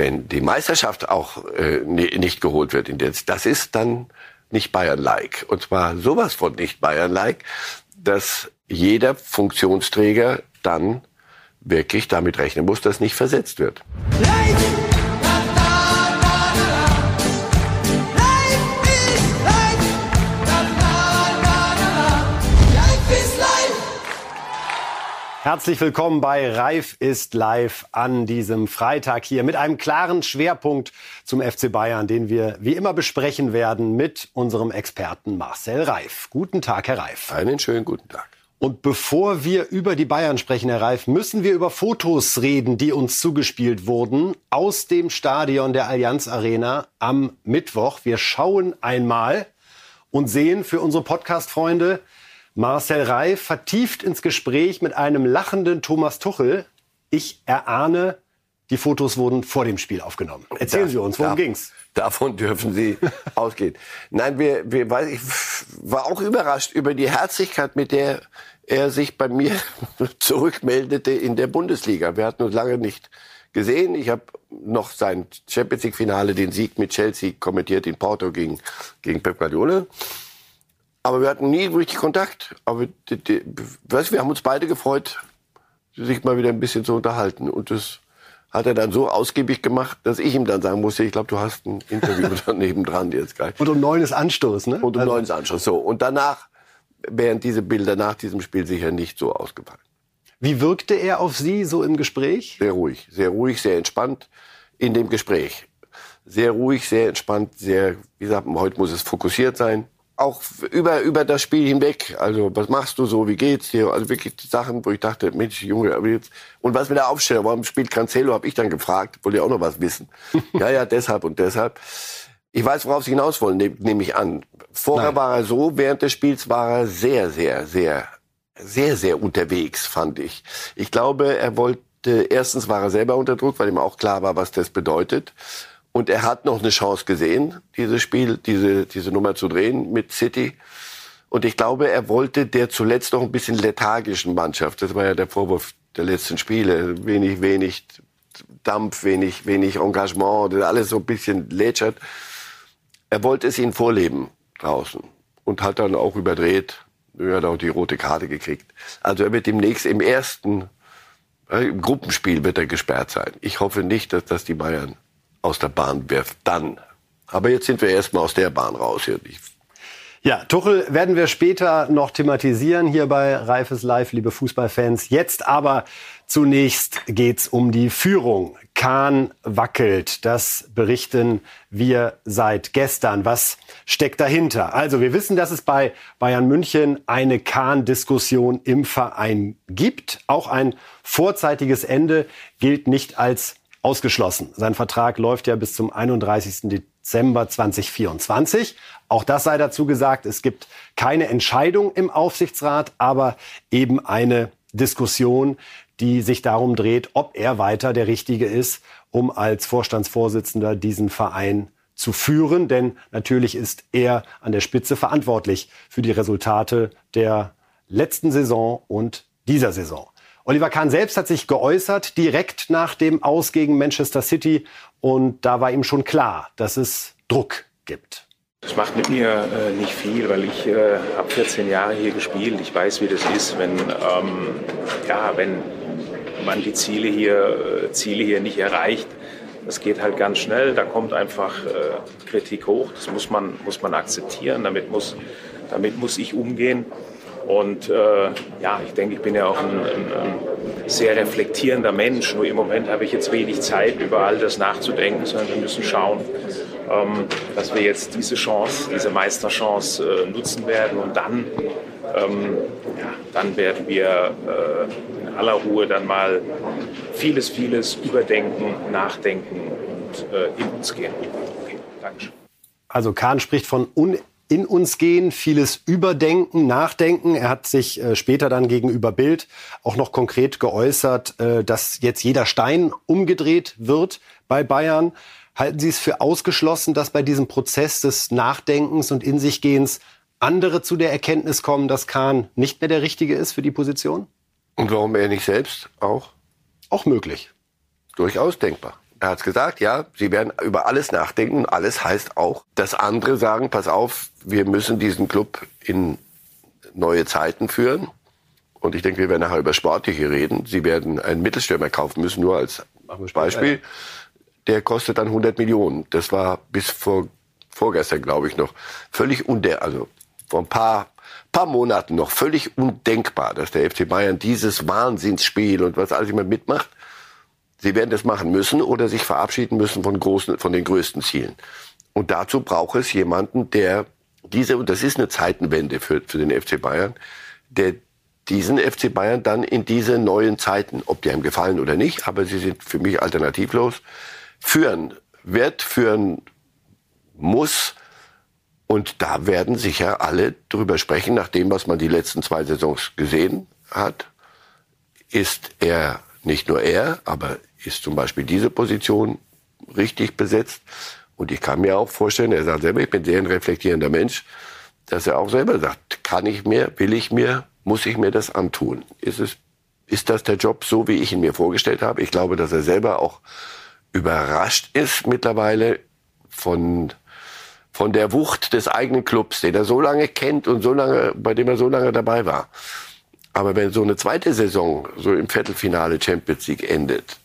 wenn die Meisterschaft auch äh, nicht geholt wird, das ist dann nicht Bayern-like. Und zwar sowas von nicht Bayern-like, dass jeder Funktionsträger dann wirklich damit rechnen muss, dass nicht versetzt wird. Leid! Herzlich willkommen bei Reif ist live an diesem Freitag hier mit einem klaren Schwerpunkt zum FC Bayern, den wir wie immer besprechen werden mit unserem Experten Marcel Reif. Guten Tag, Herr Reif. Einen schönen guten Tag. Und bevor wir über die Bayern sprechen, Herr Reif, müssen wir über Fotos reden, die uns zugespielt wurden aus dem Stadion der Allianz Arena am Mittwoch. Wir schauen einmal und sehen für unsere Podcast-Freunde, Marcel Reif vertieft ins Gespräch mit einem lachenden Thomas Tuchel. Ich erahne, die Fotos wurden vor dem Spiel aufgenommen. Erzählen da, Sie uns, worum da, ging's? Davon dürfen Sie ausgehen. Nein, wir, wir, ich war auch überrascht über die Herzlichkeit, mit der er sich bei mir zurückmeldete in der Bundesliga. Wir hatten uns lange nicht gesehen. Ich habe noch sein Champions League Finale, den Sieg mit Chelsea kommentiert in Porto gegen, gegen Pep Guardiola. Aber wir hatten nie richtig Kontakt. Aber die, die, weißt, wir haben uns beide gefreut, sich mal wieder ein bisschen zu unterhalten. Und das hat er dann so ausgiebig gemacht, dass ich ihm dann sagen musste, ich glaube, du hast ein Interview daneben dran jetzt gleich. Und um neun ist Anstoß, ne? Und um also. neun ist Anstoß, so. Und danach wären diese Bilder nach diesem Spiel sicher nicht so ausgefallen. Wie wirkte er auf Sie so im Gespräch? Sehr ruhig, sehr ruhig, sehr entspannt in dem Gespräch. Sehr ruhig, sehr entspannt, sehr, wie gesagt, heute muss es fokussiert sein auch über, über das Spiel hinweg. Also, was machst du so? Wie geht's dir? Also wirklich Sachen, wo ich dachte, Mensch, Junge, aber jetzt. Und was mit der Aufstellung? Warum spielt Cancelo? Habe ich dann gefragt. Wollte ja auch noch was wissen. ja, ja, deshalb und deshalb. Ich weiß, worauf Sie hinaus wollen, nehme nehm ich an. Vorher Nein. war er so, während des Spiels war er sehr, sehr, sehr, sehr, sehr unterwegs, fand ich. Ich glaube, er wollte, erstens war er selber unter Druck, weil ihm auch klar war, was das bedeutet. Und er hat noch eine Chance gesehen, dieses Spiel, diese, diese Nummer zu drehen mit City. Und ich glaube, er wollte der zuletzt noch ein bisschen lethargischen Mannschaft, das war ja der Vorwurf der letzten Spiele, wenig, wenig Dampf, wenig, wenig Engagement, alles so ein bisschen lätschert. Er wollte es ihnen vorleben draußen und hat dann auch überdreht. Er hat auch die rote Karte gekriegt. Also er wird demnächst im ersten, äh, im Gruppenspiel wird er gesperrt sein. Ich hoffe nicht, dass das die Bayern aus der Bahn wirft, dann. Aber jetzt sind wir erstmal aus der Bahn raus. Hier. Ja, Tuchel werden wir später noch thematisieren hier bei Reifes Live, liebe Fußballfans. Jetzt aber zunächst geht's um die Führung. Kahn wackelt. Das berichten wir seit gestern. Was steckt dahinter? Also, wir wissen, dass es bei Bayern München eine Kahn-Diskussion im Verein gibt. Auch ein vorzeitiges Ende gilt nicht als ausgeschlossen. Sein Vertrag läuft ja bis zum 31. Dezember 2024. Auch das sei dazu gesagt, es gibt keine Entscheidung im Aufsichtsrat, aber eben eine Diskussion, die sich darum dreht, ob er weiter der Richtige ist, um als Vorstandsvorsitzender diesen Verein zu führen. Denn natürlich ist er an der Spitze verantwortlich für die Resultate der letzten Saison und dieser Saison. Oliver Kahn selbst hat sich geäußert direkt nach dem Aus gegen Manchester City und da war ihm schon klar, dass es Druck gibt. Das macht mit mir äh, nicht viel, weil ich äh, habe 14 Jahre hier gespielt. Ich weiß, wie das ist, wenn, ähm, ja, wenn man die Ziele hier, äh, Ziele hier nicht erreicht. Das geht halt ganz schnell. Da kommt einfach äh, Kritik hoch. Das muss man, muss man akzeptieren. Damit muss, damit muss ich umgehen. Und äh, ja, ich denke, ich bin ja auch ein, ein, ein, sehr reflektierender Mensch. Nur im Moment habe ich jetzt wenig Zeit, über all das nachzudenken, sondern wir müssen schauen, ähm, dass wir jetzt diese Chance, diese Meisterchance äh, nutzen werden. Und dann, ähm, ja, dann werden wir äh, in aller Ruhe dann mal vieles, vieles überdenken, nachdenken und äh, in uns gehen. Okay, Dankeschön. Also Kahn spricht von un in uns gehen, vieles überdenken, nachdenken. Er hat sich äh, später dann gegenüber Bild auch noch konkret geäußert, äh, dass jetzt jeder Stein umgedreht wird bei Bayern. Halten Sie es für ausgeschlossen, dass bei diesem Prozess des Nachdenkens und in sich Gehens andere zu der Erkenntnis kommen, dass Kahn nicht mehr der Richtige ist für die Position? Und warum er nicht selbst auch? Auch möglich. Durchaus denkbar. Er hat es gesagt, ja, sie werden über alles nachdenken. Alles heißt auch, dass andere sagen, pass auf, wir müssen diesen Club in neue Zeiten führen. Und ich denke, wir werden nachher über Sportliche reden. Sie werden einen Mittelstürmer kaufen müssen, nur als Beispiel. Der kostet dann 100 Millionen. Das war bis vor, vorgestern, glaube ich, noch völlig unter, also vor ein paar, paar Monaten noch völlig undenkbar, dass der FC Bayern dieses Wahnsinnsspiel und was alles immer mitmacht. Sie werden das machen müssen oder sich verabschieden müssen von großen, von den größten Zielen. Und dazu braucht es jemanden, der diese, und das ist eine Zeitenwende für, für den FC Bayern, der diesen FC Bayern dann in diese neuen Zeiten, ob die einem gefallen oder nicht, aber sie sind für mich alternativlos, führen wird, führen muss. Und da werden sicher alle drüber sprechen, nach dem, was man die letzten zwei Saisons gesehen hat. Ist er, nicht nur er, aber ist zum Beispiel diese Position richtig besetzt? Und ich kann mir auch vorstellen, er sagt selber, ich bin sehr ein reflektierender Mensch, dass er auch selber sagt, kann ich mir, will ich mir, muss ich mir das antun? Ist es, ist das der Job so, wie ich ihn mir vorgestellt habe? Ich glaube, dass er selber auch überrascht ist mittlerweile von, von der Wucht des eigenen Clubs, den er so lange kennt und so lange, bei dem er so lange dabei war. Aber wenn so eine zweite Saison so im Viertelfinale Champions League endet,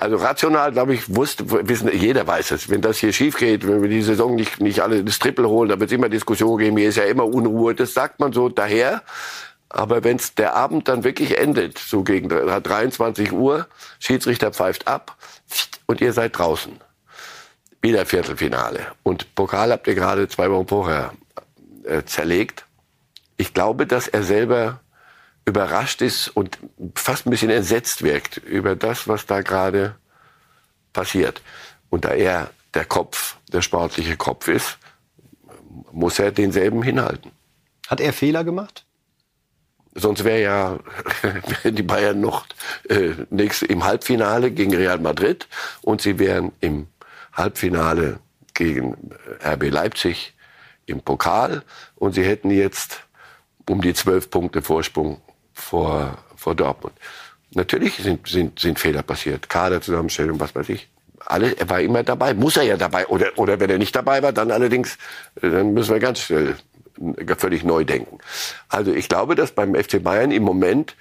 also rational, glaube ich, wusste, wissen, jeder weiß es. Wenn das hier schief geht, wenn wir die Saison nicht, nicht alle das Triple holen, da wird es immer Diskussion geben, hier ist ja immer Unruhe. Das sagt man so daher. Aber wenn der Abend dann wirklich endet, so gegen 23 Uhr, Schiedsrichter pfeift ab und ihr seid draußen. Wieder Viertelfinale. Und Pokal habt ihr gerade zwei Wochen vorher äh, zerlegt. Ich glaube, dass er selber überrascht ist und fast ein bisschen entsetzt wirkt über das, was da gerade passiert. Und da er der Kopf, der sportliche Kopf ist, muss er denselben hinhalten. Hat er Fehler gemacht? Sonst wäre ja die Bayern noch äh, nächst, im Halbfinale gegen Real Madrid und sie wären im Halbfinale gegen RB Leipzig im Pokal und sie hätten jetzt um die zwölf Punkte Vorsprung vor, vor Dortmund. Natürlich sind, sind, sind Fehler passiert. Kaderzusammenstellung, was weiß ich. Alle, er war immer dabei. Muss er ja dabei. Oder, oder wenn er nicht dabei war, dann allerdings, dann müssen wir ganz schnell völlig neu denken. Also ich glaube, dass beim FC Bayern im Moment,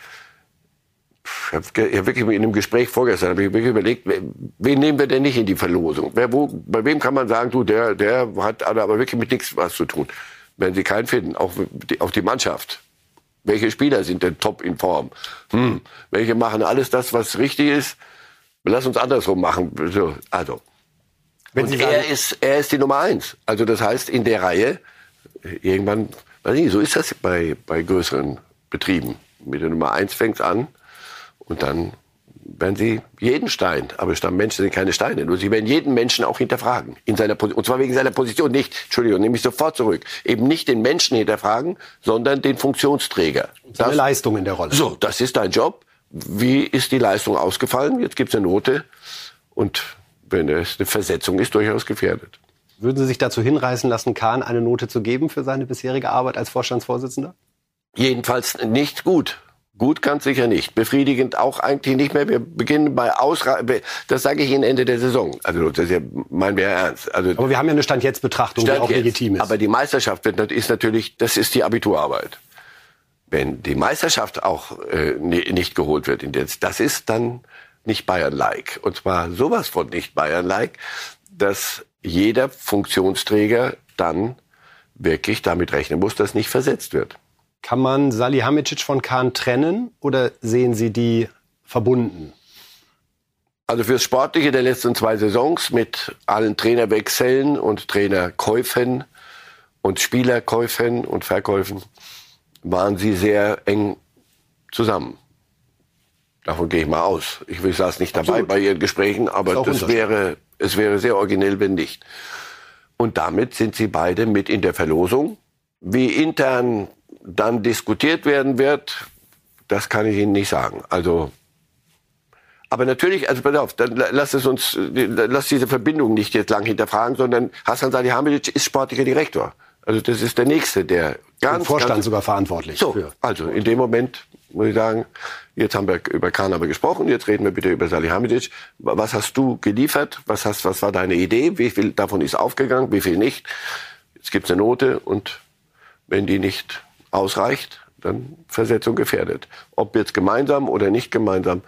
ich habe wirklich in einem Gespräch vorgestern, habe ich wirklich überlegt, wen nehmen wir denn nicht in die Verlosung? Wer, wo, bei wem kann man sagen, du, der, der hat aber wirklich mit nichts was zu tun? Wenn sie keinen finden, auch die, auch die Mannschaft. Welche Spieler sind denn top in Form? Hm, welche machen alles das, was richtig ist? Lass uns andersrum machen. Also. Wenn und er ist, er ist die Nummer eins. Also das heißt, in der Reihe, irgendwann, weiß ich nicht, so ist das bei, bei größeren Betrieben. Mit der Nummer eins fängt an und dann werden sie jeden Stein, aber Menschen sind keine Steine, nur sie werden jeden Menschen auch hinterfragen. In seiner und zwar wegen seiner Position nicht, Entschuldigung, nehme ich sofort zurück, eben nicht den Menschen hinterfragen, sondern den Funktionsträger. Seine das, Leistung in der Rolle. So, das ist dein Job. Wie ist die Leistung ausgefallen? Jetzt gibt es eine Note und wenn es eine Versetzung ist, durchaus gefährdet. Würden Sie sich dazu hinreißen lassen, Kahn eine Note zu geben für seine bisherige Arbeit als Vorstandsvorsitzender? Jedenfalls nicht gut. Gut ganz sicher nicht. Befriedigend auch eigentlich nicht mehr. Wir beginnen bei Ausra das sage ich Ihnen Ende der Saison. Also das ist ja, meinen wir ernst. Also, aber wir haben ja eine Stand-Jetzt-Betrachtung, Stand die auch legitim ist. Aber die Meisterschaft wird, ist natürlich, das ist die Abiturarbeit. Wenn die Meisterschaft auch äh, nicht geholt wird, das ist dann nicht Bayern-like. Und zwar sowas von nicht Bayern-like, dass jeder Funktionsträger dann wirklich damit rechnen muss, dass nicht versetzt wird. Kann man Salihamidzic von Kahn trennen oder sehen Sie die verbunden? Also fürs Sportliche der letzten zwei Saisons mit allen Trainerwechseln und Trainerkäufen und Spielerkäufen und Verkäufen waren sie sehr eng zusammen. Davon gehe ich mal aus. Ich saß nicht dabei Absolut. bei ihren Gesprächen, aber das wäre, es wäre sehr originell, wenn nicht. Und damit sind sie beide mit in der Verlosung. Wie intern dann diskutiert werden wird, das kann ich Ihnen nicht sagen. Also, aber natürlich, also pass auf, dann lass es uns, lass diese Verbindung nicht jetzt lang hinterfragen, sondern Hassan Salihamidzic ist sportlicher Direktor. Also das ist der nächste, der ganz, Im Vorstand ganz, sogar verantwortlich. So, für. also in dem Moment muss ich sagen. Jetzt haben wir über Kahn aber gesprochen, jetzt reden wir bitte über Salihamidzic. Was hast du geliefert? Was, hast, was war deine Idee? Wie viel davon ist aufgegangen, wie viel nicht? Jetzt gibt es eine Note und wenn die nicht ausreicht, dann Versetzung gefährdet. Ob jetzt gemeinsam oder nicht gemeinsam,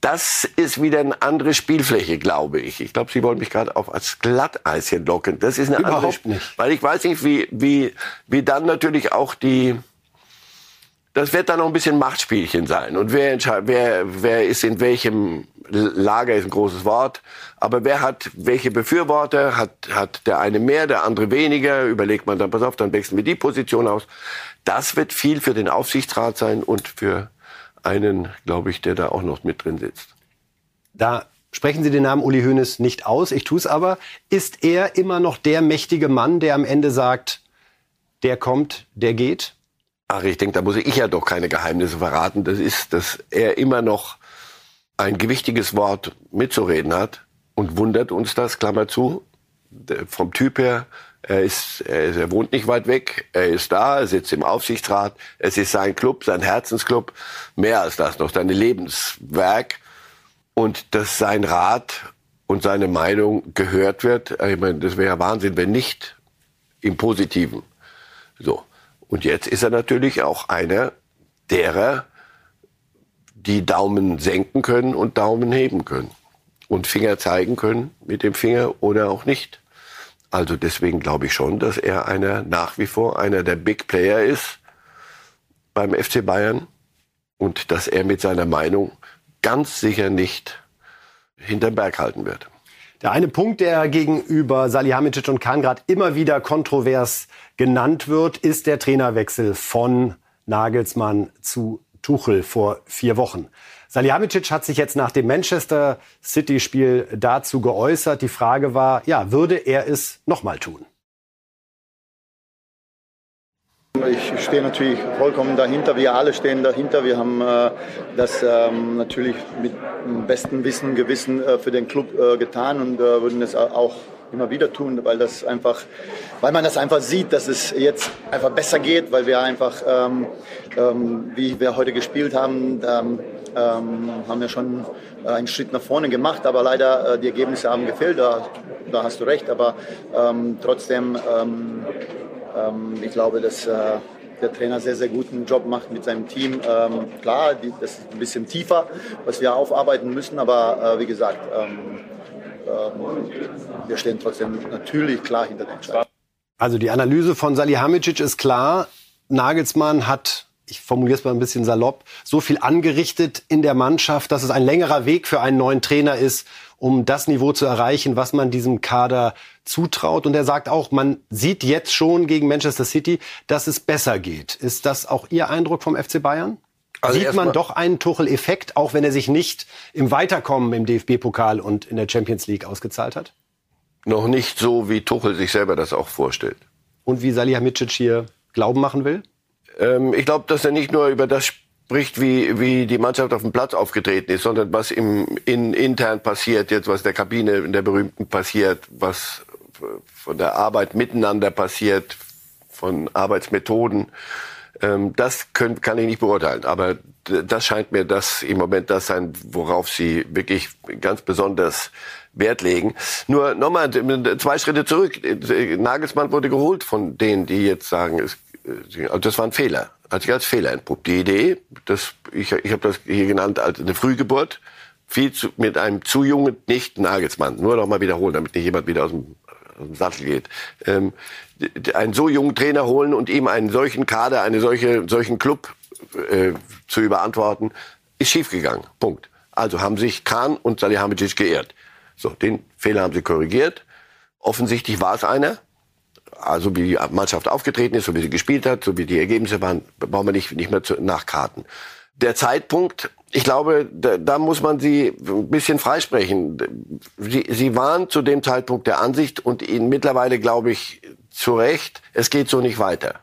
das ist wieder eine andere Spielfläche, glaube ich. Ich glaube, Sie wollen mich gerade auf als Glatteischen locken. Das ist eine Überhaupt andere, Sp- nicht. weil ich weiß nicht, wie wie wie dann natürlich auch die das wird dann noch ein bisschen Machtspielchen sein. Und wer, wer, wer ist in welchem Lager, ist ein großes Wort. Aber wer hat welche Befürworter? Hat, hat der eine mehr, der andere weniger? Überlegt man dann, pass auf, dann wechseln wir die Position aus. Das wird viel für den Aufsichtsrat sein und für einen, glaube ich, der da auch noch mit drin sitzt. Da sprechen Sie den Namen Uli Hoeneß nicht aus, ich tue es aber. Ist er immer noch der mächtige Mann, der am Ende sagt, der kommt, der geht? Ach, ich denke, da muss ich ja doch keine Geheimnisse verraten. Das ist, dass er immer noch ein gewichtiges Wort mitzureden hat und wundert uns das, Klammer zu, vom Typ her. Er, ist, er, ist, er wohnt nicht weit weg, er ist da, er sitzt im Aufsichtsrat, es ist sein Club, sein Herzensclub, mehr als das noch, sein Lebenswerk. Und dass sein Rat und seine Meinung gehört wird, ich meine, das wäre ja Wahnsinn, wenn nicht im Positiven. So. Und jetzt ist er natürlich auch einer derer, die Daumen senken können und Daumen heben können. Und Finger zeigen können mit dem Finger oder auch nicht. Also deswegen glaube ich schon, dass er einer nach wie vor einer der Big Player ist beim FC Bayern und dass er mit seiner Meinung ganz sicher nicht hinterm Berg halten wird. Der eine Punkt, der gegenüber Salihamidzic und Kahn gerade immer wieder kontrovers genannt wird, ist der Trainerwechsel von Nagelsmann zu Tuchel vor vier Wochen. Salihamidzic hat sich jetzt nach dem Manchester City-Spiel dazu geäußert. Die Frage war, ja, würde er es nochmal tun? Ich stehe natürlich vollkommen dahinter. Wir alle stehen dahinter. Wir haben äh, das ähm, natürlich mit dem besten Wissen und Gewissen äh, für den Club äh, getan und äh, würden es auch immer wieder tun, weil das einfach, weil man das einfach sieht, dass es jetzt einfach besser geht, weil wir einfach, ähm, ähm, wie wir heute gespielt haben, ähm, ähm, haben wir schon einen Schritt nach vorne gemacht, aber leider äh, die Ergebnisse haben gefehlt. Da, da hast du recht, aber ähm, trotzdem. Ähm, ich glaube, dass äh, der Trainer sehr, sehr guten Job macht mit seinem Team. Ähm, klar, das ist ein bisschen tiefer, was wir aufarbeiten müssen, aber äh, wie gesagt, ähm, wir stehen trotzdem natürlich klar hinter der Entscheidung. Also die Analyse von Salihamidzic ist klar. Nagelsmann hat, ich formuliere es mal ein bisschen salopp, so viel angerichtet in der Mannschaft, dass es ein längerer Weg für einen neuen Trainer ist, um das Niveau zu erreichen, was man diesem Kader zutraut. Und er sagt auch, man sieht jetzt schon gegen Manchester City, dass es besser geht. Ist das auch Ihr Eindruck vom FC Bayern? Also Sieht man doch einen Tuchel-Effekt, auch wenn er sich nicht im Weiterkommen im DFB-Pokal und in der Champions League ausgezahlt hat? Noch nicht so, wie Tuchel sich selber das auch vorstellt. Und wie Salihamidzic hier Glauben machen will? Ähm, ich glaube, dass er nicht nur über das spricht, wie, wie die Mannschaft auf dem Platz aufgetreten ist, sondern was im, in, intern passiert, jetzt was in der Kabine, in der berühmten passiert, was von der Arbeit miteinander passiert, von Arbeitsmethoden. Ähm, das können, kann ich nicht beurteilen, aber das scheint mir das im Moment das sein, worauf sie wirklich ganz besonders Wert legen. Nur nochmal zwei Schritte zurück. Nagelsmann wurde geholt von denen, die jetzt sagen, äh, also das war ein Fehler. Hat sich als Fehler entpuppt. Die Idee, das, ich, ich habe das hier genannt als eine Frühgeburt, viel zu, mit einem zu jungen, nicht Nagelsmann, nur noch mal wiederholen, damit nicht jemand wieder aus dem Sattel geht. Ähm, einen so jungen Trainer holen und ihm einen solchen Kader, einen solche, solchen Club äh, zu überantworten, ist schiefgegangen. Punkt. Also haben sich Kahn und Salihamidzic geehrt. So, den Fehler haben sie korrigiert. Offensichtlich war es einer. Also wie die Mannschaft aufgetreten ist, so wie sie gespielt hat, so wie die Ergebnisse waren, brauchen wir nicht, nicht mehr zu, nachkarten. Der Zeitpunkt, ich glaube, da, da muss man sie ein bisschen freisprechen. Sie, sie waren zu dem Zeitpunkt der Ansicht und ihnen mittlerweile, glaube ich, zu Recht, es geht so nicht weiter.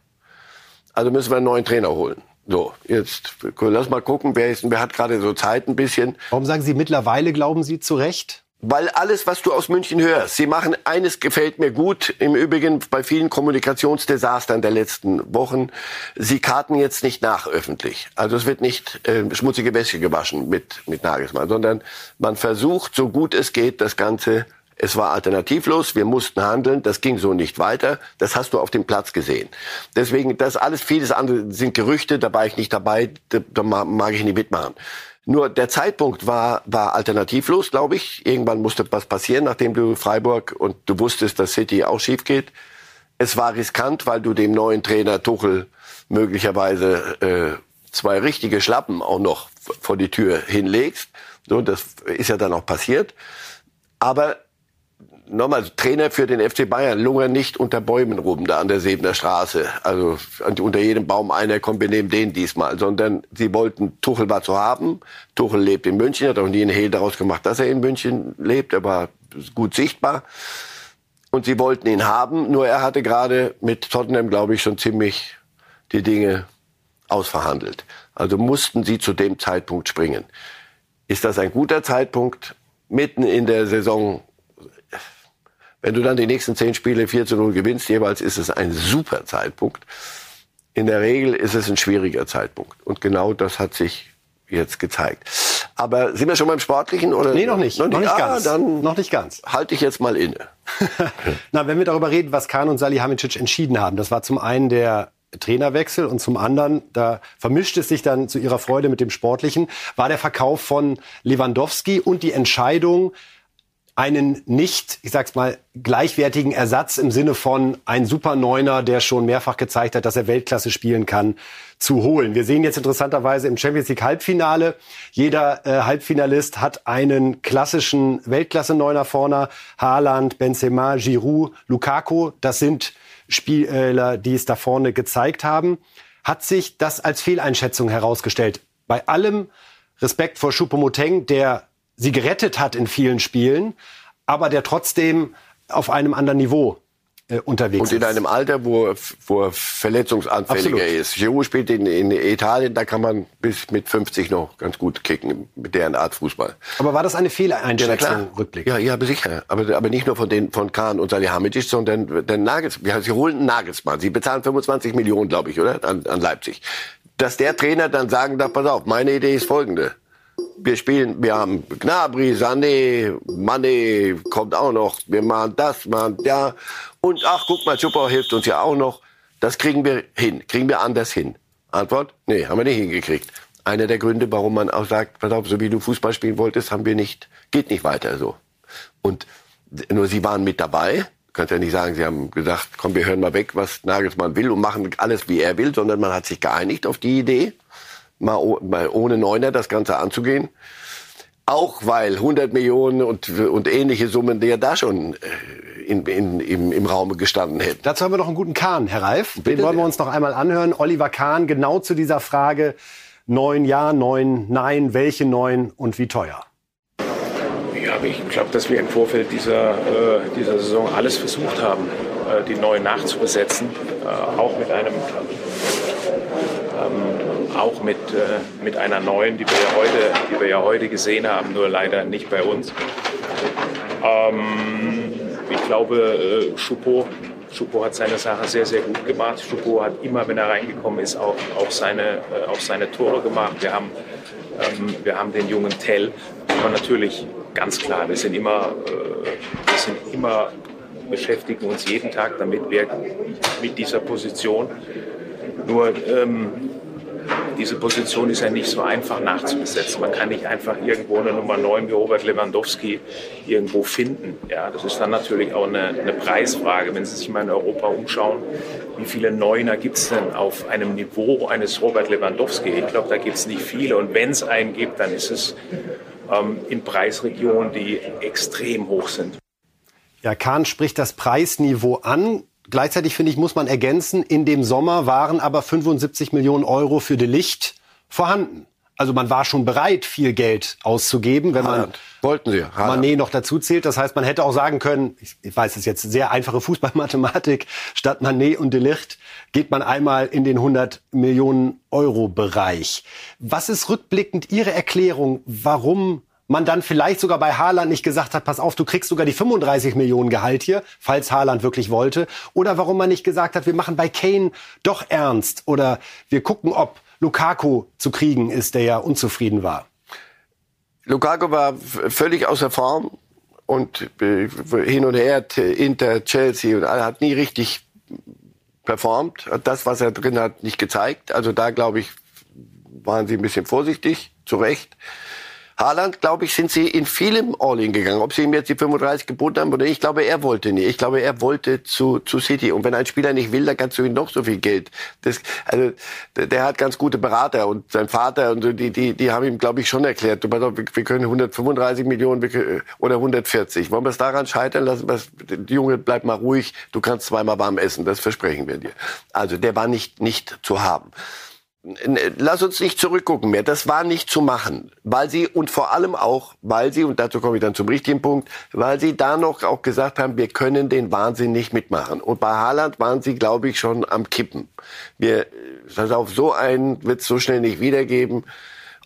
Also müssen wir einen neuen Trainer holen. So, jetzt lass mal gucken, wer, ist, wer hat gerade so Zeit ein bisschen. Warum sagen Sie mittlerweile, glauben Sie, zu Recht? Weil alles, was du aus München hörst, sie machen eines gefällt mir gut. Im Übrigen bei vielen Kommunikationsdesastern der letzten Wochen, sie karten jetzt nicht nach öffentlich. Also es wird nicht äh, schmutzige Wäsche gewaschen mit mit Nagelsmann, sondern man versucht, so gut es geht, das Ganze. Es war alternativlos, wir mussten handeln, das ging so nicht weiter. Das hast du auf dem Platz gesehen. Deswegen, das alles, vieles andere sind Gerüchte, da war ich nicht dabei, da, da mag ich nicht mitmachen. Nur der Zeitpunkt war, war alternativlos, glaube ich. Irgendwann musste was passieren, nachdem du Freiburg und du wusstest, dass City auch schief geht. Es war riskant, weil du dem neuen Trainer Tuchel möglicherweise äh, zwei richtige Schlappen auch noch vor die Tür hinlegst. So, das ist ja dann auch passiert. Aber nochmal, Trainer für den FC Bayern lungern nicht unter Bäumen rum, da an der Sebener Straße. Also unter jedem Baum einer kommt, wir nehmen den diesmal. Sondern sie wollten, Tuchel war zu haben. Tuchel lebt in München, hat auch nie einen Hehl daraus gemacht, dass er in München lebt. Er war gut sichtbar. Und sie wollten ihn haben, nur er hatte gerade mit Tottenham, glaube ich, schon ziemlich die Dinge ausverhandelt. Also mussten sie zu dem Zeitpunkt springen. Ist das ein guter Zeitpunkt? Mitten in der Saison wenn du dann die nächsten zehn Spiele 4 zu 0 gewinnst, jeweils ist es ein super Zeitpunkt. In der Regel ist es ein schwieriger Zeitpunkt. Und genau das hat sich jetzt gezeigt. Aber sind wir schon beim Sportlichen? Oder? Nee, noch nicht. Noch nicht, noch nicht ah, ganz. Dann noch nicht ganz. Halte ich jetzt mal inne. Na, wenn wir darüber reden, was Kahn und Salihamidzic entschieden haben, das war zum einen der Trainerwechsel und zum anderen, da vermischt es sich dann zu ihrer Freude mit dem Sportlichen, war der Verkauf von Lewandowski und die Entscheidung, einen nicht, ich sag's mal, gleichwertigen Ersatz im Sinne von ein Super Neuner, der schon mehrfach gezeigt hat, dass er Weltklasse spielen kann, zu holen. Wir sehen jetzt interessanterweise im Champions League Halbfinale, jeder äh, Halbfinalist hat einen klassischen Weltklasse Neuner vorne. Haaland, Benzema, Giroud, Lukaku, das sind Spieler, die es da vorne gezeigt haben. Hat sich das als Fehleinschätzung herausgestellt? Bei allem Respekt vor Choupo-Moting, der sie gerettet hat in vielen Spielen, aber der trotzdem auf einem anderen Niveau äh, unterwegs ist. Und in einem Alter, wo, wo er verletzungsanfälliger Absolut. ist. Giroud spielt in, in Italien, da kann man bis mit 50 noch ganz gut kicken mit deren Art Fußball. Aber war das eine Fehleinschätzung, ja, Rückblick? Ja, ja, sicher. Aber, aber nicht nur von den von Kahn und Salihamidzic, sondern der Nagels, ja, sie holen einen Nagelsmann. Sie bezahlen 25 Millionen, glaube ich, oder? An, an Leipzig. Dass der Trainer dann sagen darf, pass auf, meine Idee ist folgende wir spielen, wir haben Gnabry, Sané, Mané kommt auch noch. Wir machen das, machen ja. Und ach, guck mal, Super hilft uns ja auch noch. Das kriegen wir hin, kriegen wir anders hin. Antwort? Nee, haben wir nicht hingekriegt. Einer der Gründe, warum man auch sagt, pass auf, so wie du Fußball spielen wolltest, haben wir nicht, geht nicht weiter so. Und nur sie waren mit dabei. Könnt ja nicht sagen, sie haben gesagt, komm, wir hören mal weg, was Nagelsmann will und machen alles, wie er will, sondern man hat sich geeinigt auf die Idee mal, mal ohne Neuner das Ganze anzugehen. Auch weil 100 Millionen und, und ähnliche Summen die ja da schon äh, in, in, im, im Raume gestanden hätten. Dazu haben wir noch einen guten Kahn, Herr Reif. Bitte? Den wollen wir uns noch einmal anhören. Oliver Kahn, genau zu dieser Frage. Neun ja, neun nein, welche neun und wie teuer? Ja, ich glaube, dass wir im Vorfeld dieser, äh, dieser Saison alles versucht haben, äh, die neuen nachzubesetzen. Äh, auch mit einem ähm, auch mit, äh, mit einer neuen, die wir, ja heute, die wir ja heute gesehen haben, nur leider nicht bei uns. Ähm, ich glaube, äh, Choupo, Choupo hat seine Sache sehr, sehr gut gemacht. Choupo hat immer, wenn er reingekommen ist, auch, auch, seine, äh, auch seine Tore gemacht. Wir haben, ähm, wir haben den jungen Tell, aber natürlich ganz klar, wir sind immer, äh, wir sind immer beschäftigen uns jeden Tag damit, wir mit dieser Position. Nur ähm, diese Position ist ja nicht so einfach nachzubesetzen. Man kann nicht einfach irgendwo eine Nummer 9 wie Robert Lewandowski irgendwo finden. Ja, das ist dann natürlich auch eine, eine Preisfrage. Wenn Sie sich mal in Europa umschauen, wie viele Neuner gibt es denn auf einem Niveau eines Robert Lewandowski? Ich glaube, da gibt es nicht viele. Und wenn es einen gibt, dann ist es ähm, in Preisregionen, die extrem hoch sind. Ja, Kahn spricht das Preisniveau an. Gleichzeitig finde ich, muss man ergänzen, in dem Sommer waren aber 75 Millionen Euro für De Licht vorhanden. Also man war schon bereit, viel Geld auszugeben, wenn man wollten sie Mané noch dazu zählt. Das heißt, man hätte auch sagen können, ich weiß es jetzt sehr einfache Fußballmathematik, statt Mané und De Licht geht man einmal in den 100 Millionen Euro Bereich. Was ist rückblickend Ihre Erklärung, warum man dann vielleicht sogar bei Haaland nicht gesagt hat, pass auf, du kriegst sogar die 35 Millionen Gehalt hier, falls Haaland wirklich wollte. Oder warum man nicht gesagt hat, wir machen bei Kane doch ernst. Oder wir gucken, ob Lukaku zu kriegen ist, der ja unzufrieden war. Lukaku war völlig außer Form und äh, hin und her, Inter, Chelsea und er hat nie richtig performt. Das, was er drin hat, nicht gezeigt. Also da, glaube ich, waren sie ein bisschen vorsichtig, zu Recht. Haaland, glaube ich, sind sie in vielem All-In gegangen. Ob sie ihm jetzt die 35 geboten haben oder ich glaube, er wollte nicht. Ich glaube, er wollte zu, zu City. Und wenn ein Spieler nicht will, dann kannst du ihm noch so viel Geld. Das, also, der hat ganz gute Berater und sein Vater und so, die, die, die haben ihm, glaube ich, schon erklärt, du, wir können 135 Millionen oder 140. Wollen wir es daran scheitern lassen? Was, Junge, bleib mal ruhig. Du kannst zweimal warm essen. Das versprechen wir dir. Also, der war nicht, nicht zu haben lass uns nicht zurückgucken mehr. Das war nicht zu machen, weil sie und vor allem auch, weil sie und dazu komme ich dann zum richtigen Punkt, weil sie da noch auch gesagt haben, wir können den Wahnsinn nicht mitmachen. Und bei Haaland waren sie, glaube ich, schon am Kippen. Wir, das auf so einen wird es so schnell nicht wiedergeben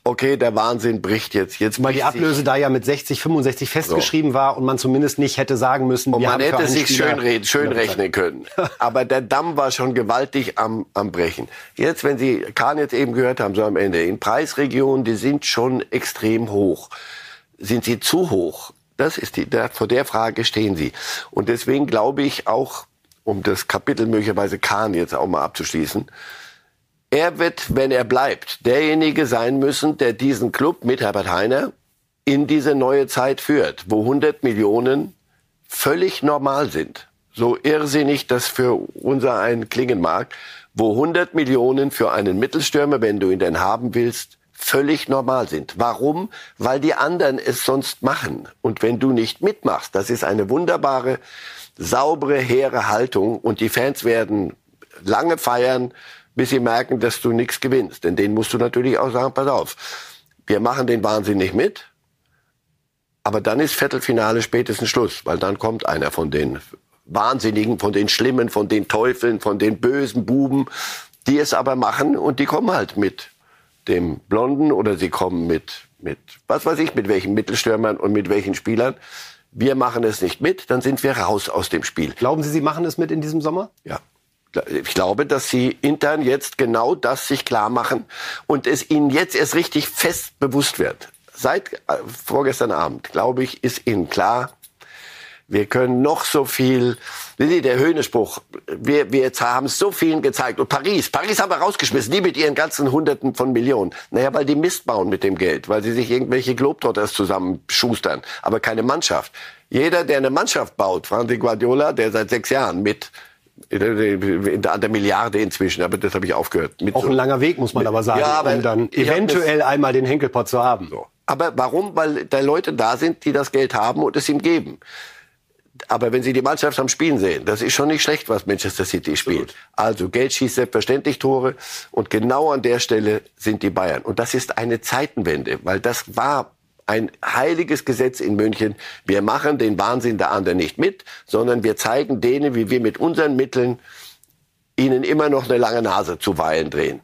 okay, der Wahnsinn bricht jetzt. jetzt Weil die Ablöse da ja mit 60, 65 festgeschrieben so. war und man zumindest nicht hätte sagen müssen, und man hätte sich schön, reden, schön rechnen können. Aber der Damm war schon gewaltig am, am Brechen. Jetzt, wenn Sie Kahn jetzt eben gehört haben, so am Ende, in Preisregionen, die sind schon extrem hoch. Sind sie zu hoch? Das ist die, da, vor der Frage stehen Sie. Und deswegen glaube ich auch, um das Kapitel möglicherweise Kahn jetzt auch mal abzuschließen, er wird, wenn er bleibt, derjenige sein müssen, der diesen Club mit Herbert Heiner in diese neue Zeit führt, wo 100 Millionen völlig normal sind. So irrsinnig das für unser einen klingen mag, wo 100 Millionen für einen Mittelstürmer, wenn du ihn denn haben willst, völlig normal sind. Warum? Weil die anderen es sonst machen. Und wenn du nicht mitmachst, das ist eine wunderbare, saubere, hehre Haltung und die Fans werden lange feiern, bis sie merken, dass du nichts gewinnst. Denn denen musst du natürlich auch sagen, pass auf, wir machen den Wahnsinn nicht mit, aber dann ist Viertelfinale spätestens Schluss, weil dann kommt einer von den Wahnsinnigen, von den Schlimmen, von den Teufeln, von den bösen Buben, die es aber machen und die kommen halt mit dem Blonden oder sie kommen mit, mit, was weiß ich, mit welchen Mittelstürmern und mit welchen Spielern. Wir machen es nicht mit, dann sind wir raus aus dem Spiel. Glauben Sie, Sie machen es mit in diesem Sommer? Ja ich glaube, dass sie intern jetzt genau das sich klar machen und es ihnen jetzt erst richtig fest bewusst wird. Seit äh, vorgestern Abend, glaube ich, ist ihnen klar, wir können noch so viel, der Höhnespruch, wir, wir haben so vielen gezeigt. Und Paris, Paris haben wir rausgeschmissen, die mit ihren ganzen Hunderten von Millionen. Naja, weil die Mist bauen mit dem Geld, weil sie sich irgendwelche Globetrotters zusammenschustern, aber keine Mannschaft. Jeder, der eine Mannschaft baut, Franzi Guardiola, der seit sechs Jahren mit an der Milliarde inzwischen, aber das habe ich aufgehört. Mit Auch ein langer Weg, muss man aber sagen, ja, aber um dann eventuell einmal den Henkelpot zu haben. So. Aber warum? Weil da Leute da sind, die das Geld haben und es ihm geben. Aber wenn Sie die Mannschaft am Spielen sehen, das ist schon nicht schlecht, was Manchester City spielt. Also Geld schießt selbstverständlich Tore und genau an der Stelle sind die Bayern. Und das ist eine Zeitenwende, weil das war ein heiliges Gesetz in München. Wir machen den Wahnsinn der anderen nicht mit, sondern wir zeigen denen, wie wir mit unseren Mitteln ihnen immer noch eine lange Nase zuweilen drehen.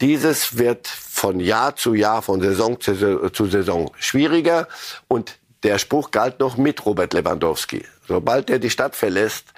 Dieses wird von Jahr zu Jahr, von Saison zu Saison schwieriger. Und der Spruch galt noch mit Robert Lewandowski. Sobald er die Stadt verlässt,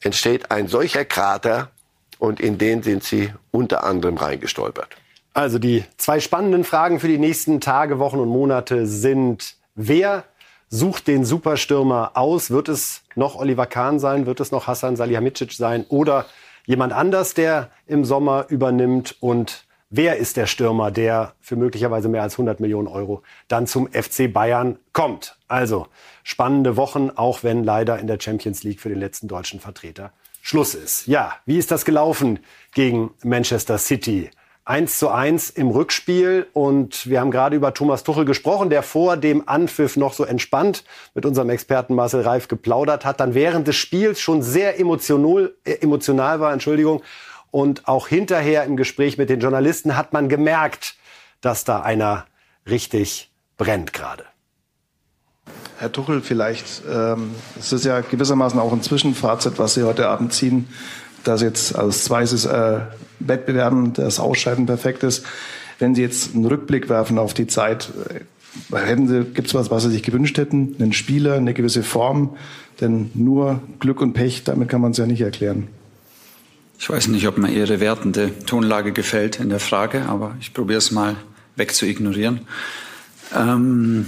entsteht ein solcher Krater und in den sind sie unter anderem reingestolpert. Also die zwei spannenden Fragen für die nächsten Tage, Wochen und Monate sind, wer sucht den Superstürmer aus? Wird es noch Oliver Kahn sein? Wird es noch Hassan Salihamidzic sein? Oder jemand anders, der im Sommer übernimmt? Und wer ist der Stürmer, der für möglicherweise mehr als 100 Millionen Euro dann zum FC Bayern kommt? Also spannende Wochen, auch wenn leider in der Champions League für den letzten deutschen Vertreter Schluss ist. Ja, wie ist das gelaufen gegen Manchester City? 1 zu 1 im Rückspiel. Und wir haben gerade über Thomas Tuchel gesprochen, der vor dem Anpfiff noch so entspannt mit unserem Experten Marcel Reif geplaudert hat, dann während des Spiels schon sehr emotional, äh, emotional war, Entschuldigung. Und auch hinterher im Gespräch mit den Journalisten hat man gemerkt, dass da einer richtig brennt gerade. Herr Tuchel, vielleicht, ähm, es ist ja gewissermaßen auch ein Zwischenfazit, was Sie heute Abend ziehen dass jetzt aus zwei äh, Wettbewerben das Ausscheiden perfekt ist. Wenn Sie jetzt einen Rückblick werfen auf die Zeit, äh, Gibt es was, was Sie sich gewünscht hätten? Einen Spieler, eine gewisse Form? Denn nur Glück und Pech, damit kann man es ja nicht erklären. Ich weiß nicht, ob mir Ihre wertende Tonlage gefällt in der Frage, aber ich probiere es mal wegzuignorieren. Ähm,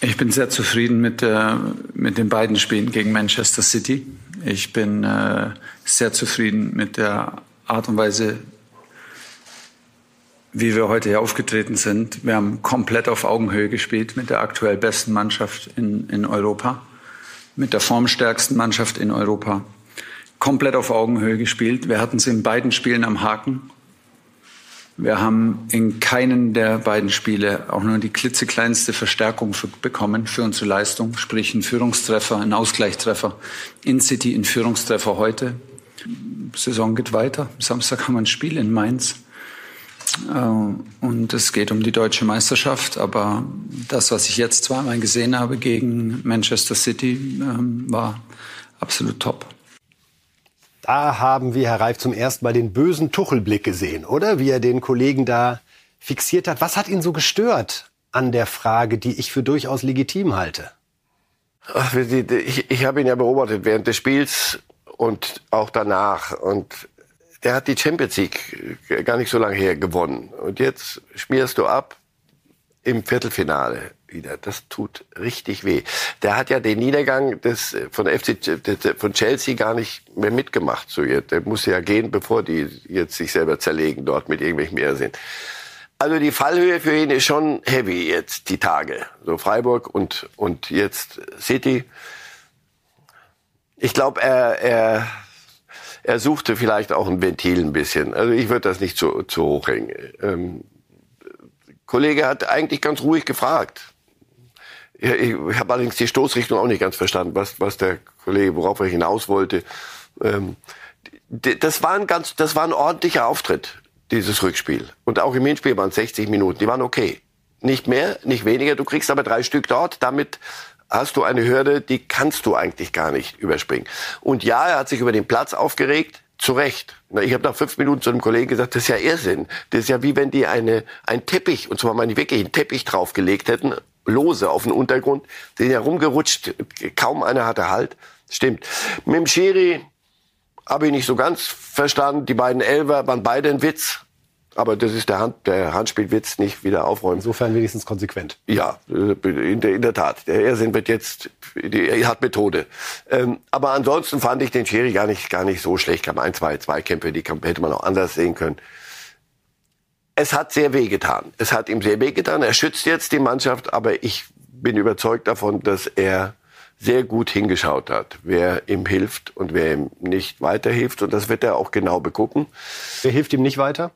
ich bin sehr zufrieden mit, der, mit den beiden Spielen gegen Manchester City. Ich bin äh, sehr zufrieden mit der Art und Weise, wie wir heute hier aufgetreten sind. Wir haben komplett auf Augenhöhe gespielt mit der aktuell besten Mannschaft in, in Europa, mit der formstärksten Mannschaft in Europa. Komplett auf Augenhöhe gespielt. Wir hatten sie in beiden Spielen am Haken. Wir haben in keinen der beiden Spiele auch nur die klitzekleinste Verstärkung für, bekommen für unsere Leistung, sprich ein Führungstreffer, ein Ausgleichstreffer in City, ein Führungstreffer heute. Saison geht weiter. Samstag haben wir ein Spiel in Mainz. Äh, und es geht um die deutsche Meisterschaft. Aber das, was ich jetzt zweimal gesehen habe gegen Manchester City, ähm, war absolut top. Da haben wir, Herr Reif, zum ersten Mal den bösen Tuchelblick gesehen, oder? Wie er den Kollegen da fixiert hat. Was hat ihn so gestört an der Frage, die ich für durchaus legitim halte? Ich, ich habe ihn ja beobachtet während des Spiels und auch danach. Und er hat die Champions League gar nicht so lange her gewonnen. Und jetzt schmierst du ab im Viertelfinale wieder. Das tut richtig weh. Der hat ja den Niedergang des, von, FC, von Chelsea gar nicht mehr mitgemacht. So jetzt. Der muss ja gehen, bevor die jetzt sich selber zerlegen dort mit irgendwelchen Irrsinn. Also die Fallhöhe für ihn ist schon heavy jetzt, die Tage. So Freiburg und, und jetzt City. Ich glaube, er, er, er suchte vielleicht auch ein Ventil ein bisschen. Also ich würde das nicht zu, zu hoch hängen. Ähm, Kollege hat eigentlich ganz ruhig gefragt. Ich, ich habe allerdings die Stoßrichtung auch nicht ganz verstanden, was, was der Kollege, worauf er hinaus wollte. Ähm, das war ein ganz, das war ein ordentlicher Auftritt, dieses Rückspiel. Und auch im Hinspiel waren es 60 Minuten. Die waren okay. Nicht mehr, nicht weniger. Du kriegst aber drei Stück dort. Damit hast du eine Hürde, die kannst du eigentlich gar nicht überspringen. Und ja, er hat sich über den Platz aufgeregt. Zu Recht. Ich habe nach fünf Minuten zu einem Kollegen gesagt, das ist ja Irrsinn. Das ist ja wie wenn die eine, ein Teppich, und zwar meine ich wirklich einen Teppich draufgelegt hätten, lose auf den Untergrund, sind ja rumgerutscht, kaum einer hatte Halt. Stimmt. Mit dem Schiri habe ich nicht so ganz verstanden. Die beiden Elver waren beide ein Witz. Aber das ist der, Hand, der Handspielwitz nicht wieder aufräumen. Insofern wenigstens konsequent. Ja, in der, in der Tat. Der Irrsinn wird jetzt, er hat Methode. Ähm, aber ansonsten fand ich den Schiri gar nicht, gar nicht so schlecht. Kam ein, zwei, zwei Kämpfe, die hätte man auch anders sehen können. Es hat sehr wehgetan. Es hat ihm sehr wehgetan. Er schützt jetzt die Mannschaft, aber ich bin überzeugt davon, dass er sehr gut hingeschaut hat, wer ihm hilft und wer ihm nicht weiterhilft. Und das wird er auch genau begucken. Wer hilft ihm nicht weiter?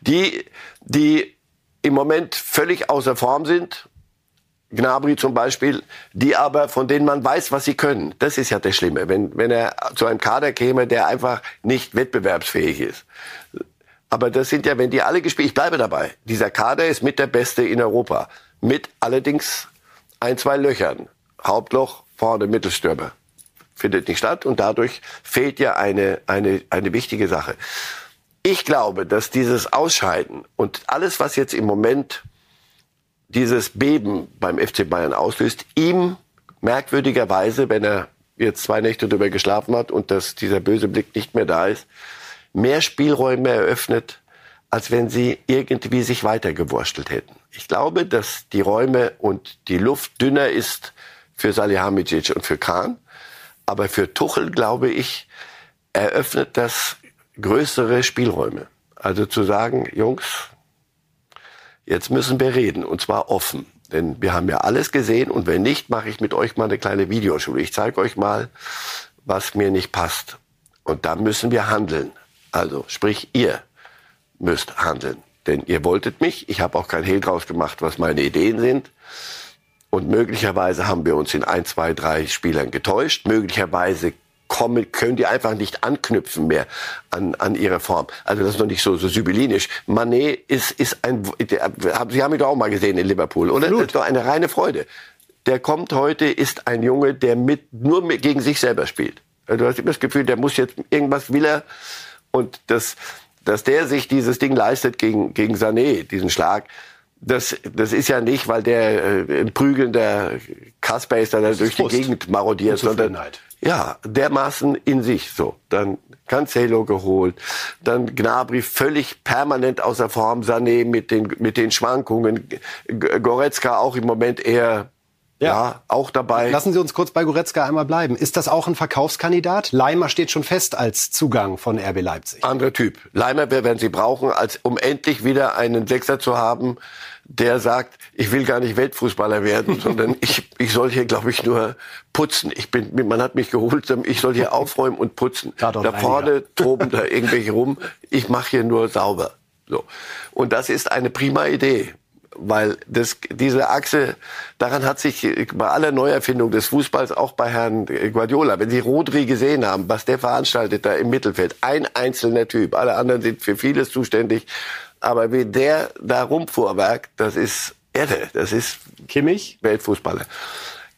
Die, die im Moment völlig außer Form sind, Gnabry zum Beispiel, die aber, von denen man weiß, was sie können. Das ist ja das Schlimme, wenn, wenn er zu einem Kader käme, der einfach nicht wettbewerbsfähig ist. Aber das sind ja, wenn die alle gespielt, ich bleibe dabei, dieser Kader ist mit der Beste in Europa. Mit allerdings ein, zwei Löchern. Hauptloch, vorne Mittelstürmer. Findet nicht statt und dadurch fehlt ja eine, eine, eine wichtige Sache. Ich glaube, dass dieses Ausscheiden und alles, was jetzt im Moment dieses Beben beim FC Bayern auslöst, ihm merkwürdigerweise, wenn er jetzt zwei Nächte drüber geschlafen hat und dass dieser böse Blick nicht mehr da ist, mehr Spielräume eröffnet, als wenn sie irgendwie sich weitergewurstelt hätten. Ich glaube, dass die Räume und die Luft dünner ist für Salihamidzic und für Kahn. Aber für Tuchel, glaube ich, eröffnet das größere Spielräume. Also zu sagen, Jungs, jetzt müssen wir reden und zwar offen. Denn wir haben ja alles gesehen und wenn nicht, mache ich mit euch mal eine kleine Videoschule. Ich zeige euch mal, was mir nicht passt. Und da müssen wir handeln. Also sprich, ihr müsst handeln. Denn ihr wolltet mich, ich habe auch kein Hehl draus gemacht, was meine Ideen sind. Und möglicherweise haben wir uns in ein, zwei, drei Spielern getäuscht. Möglicherweise kommen, können die einfach nicht anknüpfen mehr an, an ihre Form. Also das ist noch nicht so, so sibyllinisch. Manet ist, ist ein, Sie haben ihn doch auch mal gesehen in Liverpool, oder? Absolut. Das ist doch eine reine Freude. Der kommt heute, ist ein Junge, der mit, nur mit, gegen sich selber spielt. Also du hast immer das Gefühl, der muss jetzt, irgendwas will er. Und das, dass der sich dieses Ding leistet gegen, gegen Sané, diesen Schlag, das, das ist ja nicht, weil der äh, ein prügelnder Kasper ist, der durch die Gegend marodiert, sondern ja, dermaßen in sich so. Dann Cancelo geholt, dann Gnabry völlig permanent außer Form, Sané mit den, mit den Schwankungen, Goretzka auch im Moment eher ja. ja. auch dabei. Lassen Sie uns kurz bei Goretzka einmal bleiben. Ist das auch ein Verkaufskandidat? Leimer steht schon fest als Zugang von RB Leipzig. Anderer Typ. Leimer werden Sie brauchen, als um endlich wieder einen Sechser zu haben, der sagt, ich will gar nicht Weltfußballer werden, sondern ich, ich soll hier, glaube ich, nur putzen. Ich bin, man hat mich geholt, ich soll hier aufräumen und putzen. Da vorne toben da irgendwelche rum. Ich mache hier nur sauber. So. Und das ist eine prima Idee weil das, diese Achse, daran hat sich bei aller Neuerfindung des Fußballs, auch bei Herrn Guardiola, wenn Sie Rodri gesehen haben, was der veranstaltet da im Mittelfeld, ein einzelner Typ, alle anderen sind für vieles zuständig, aber wie der da rumfuhrwerk, das ist Erde, das ist Kimmich, Weltfußballer.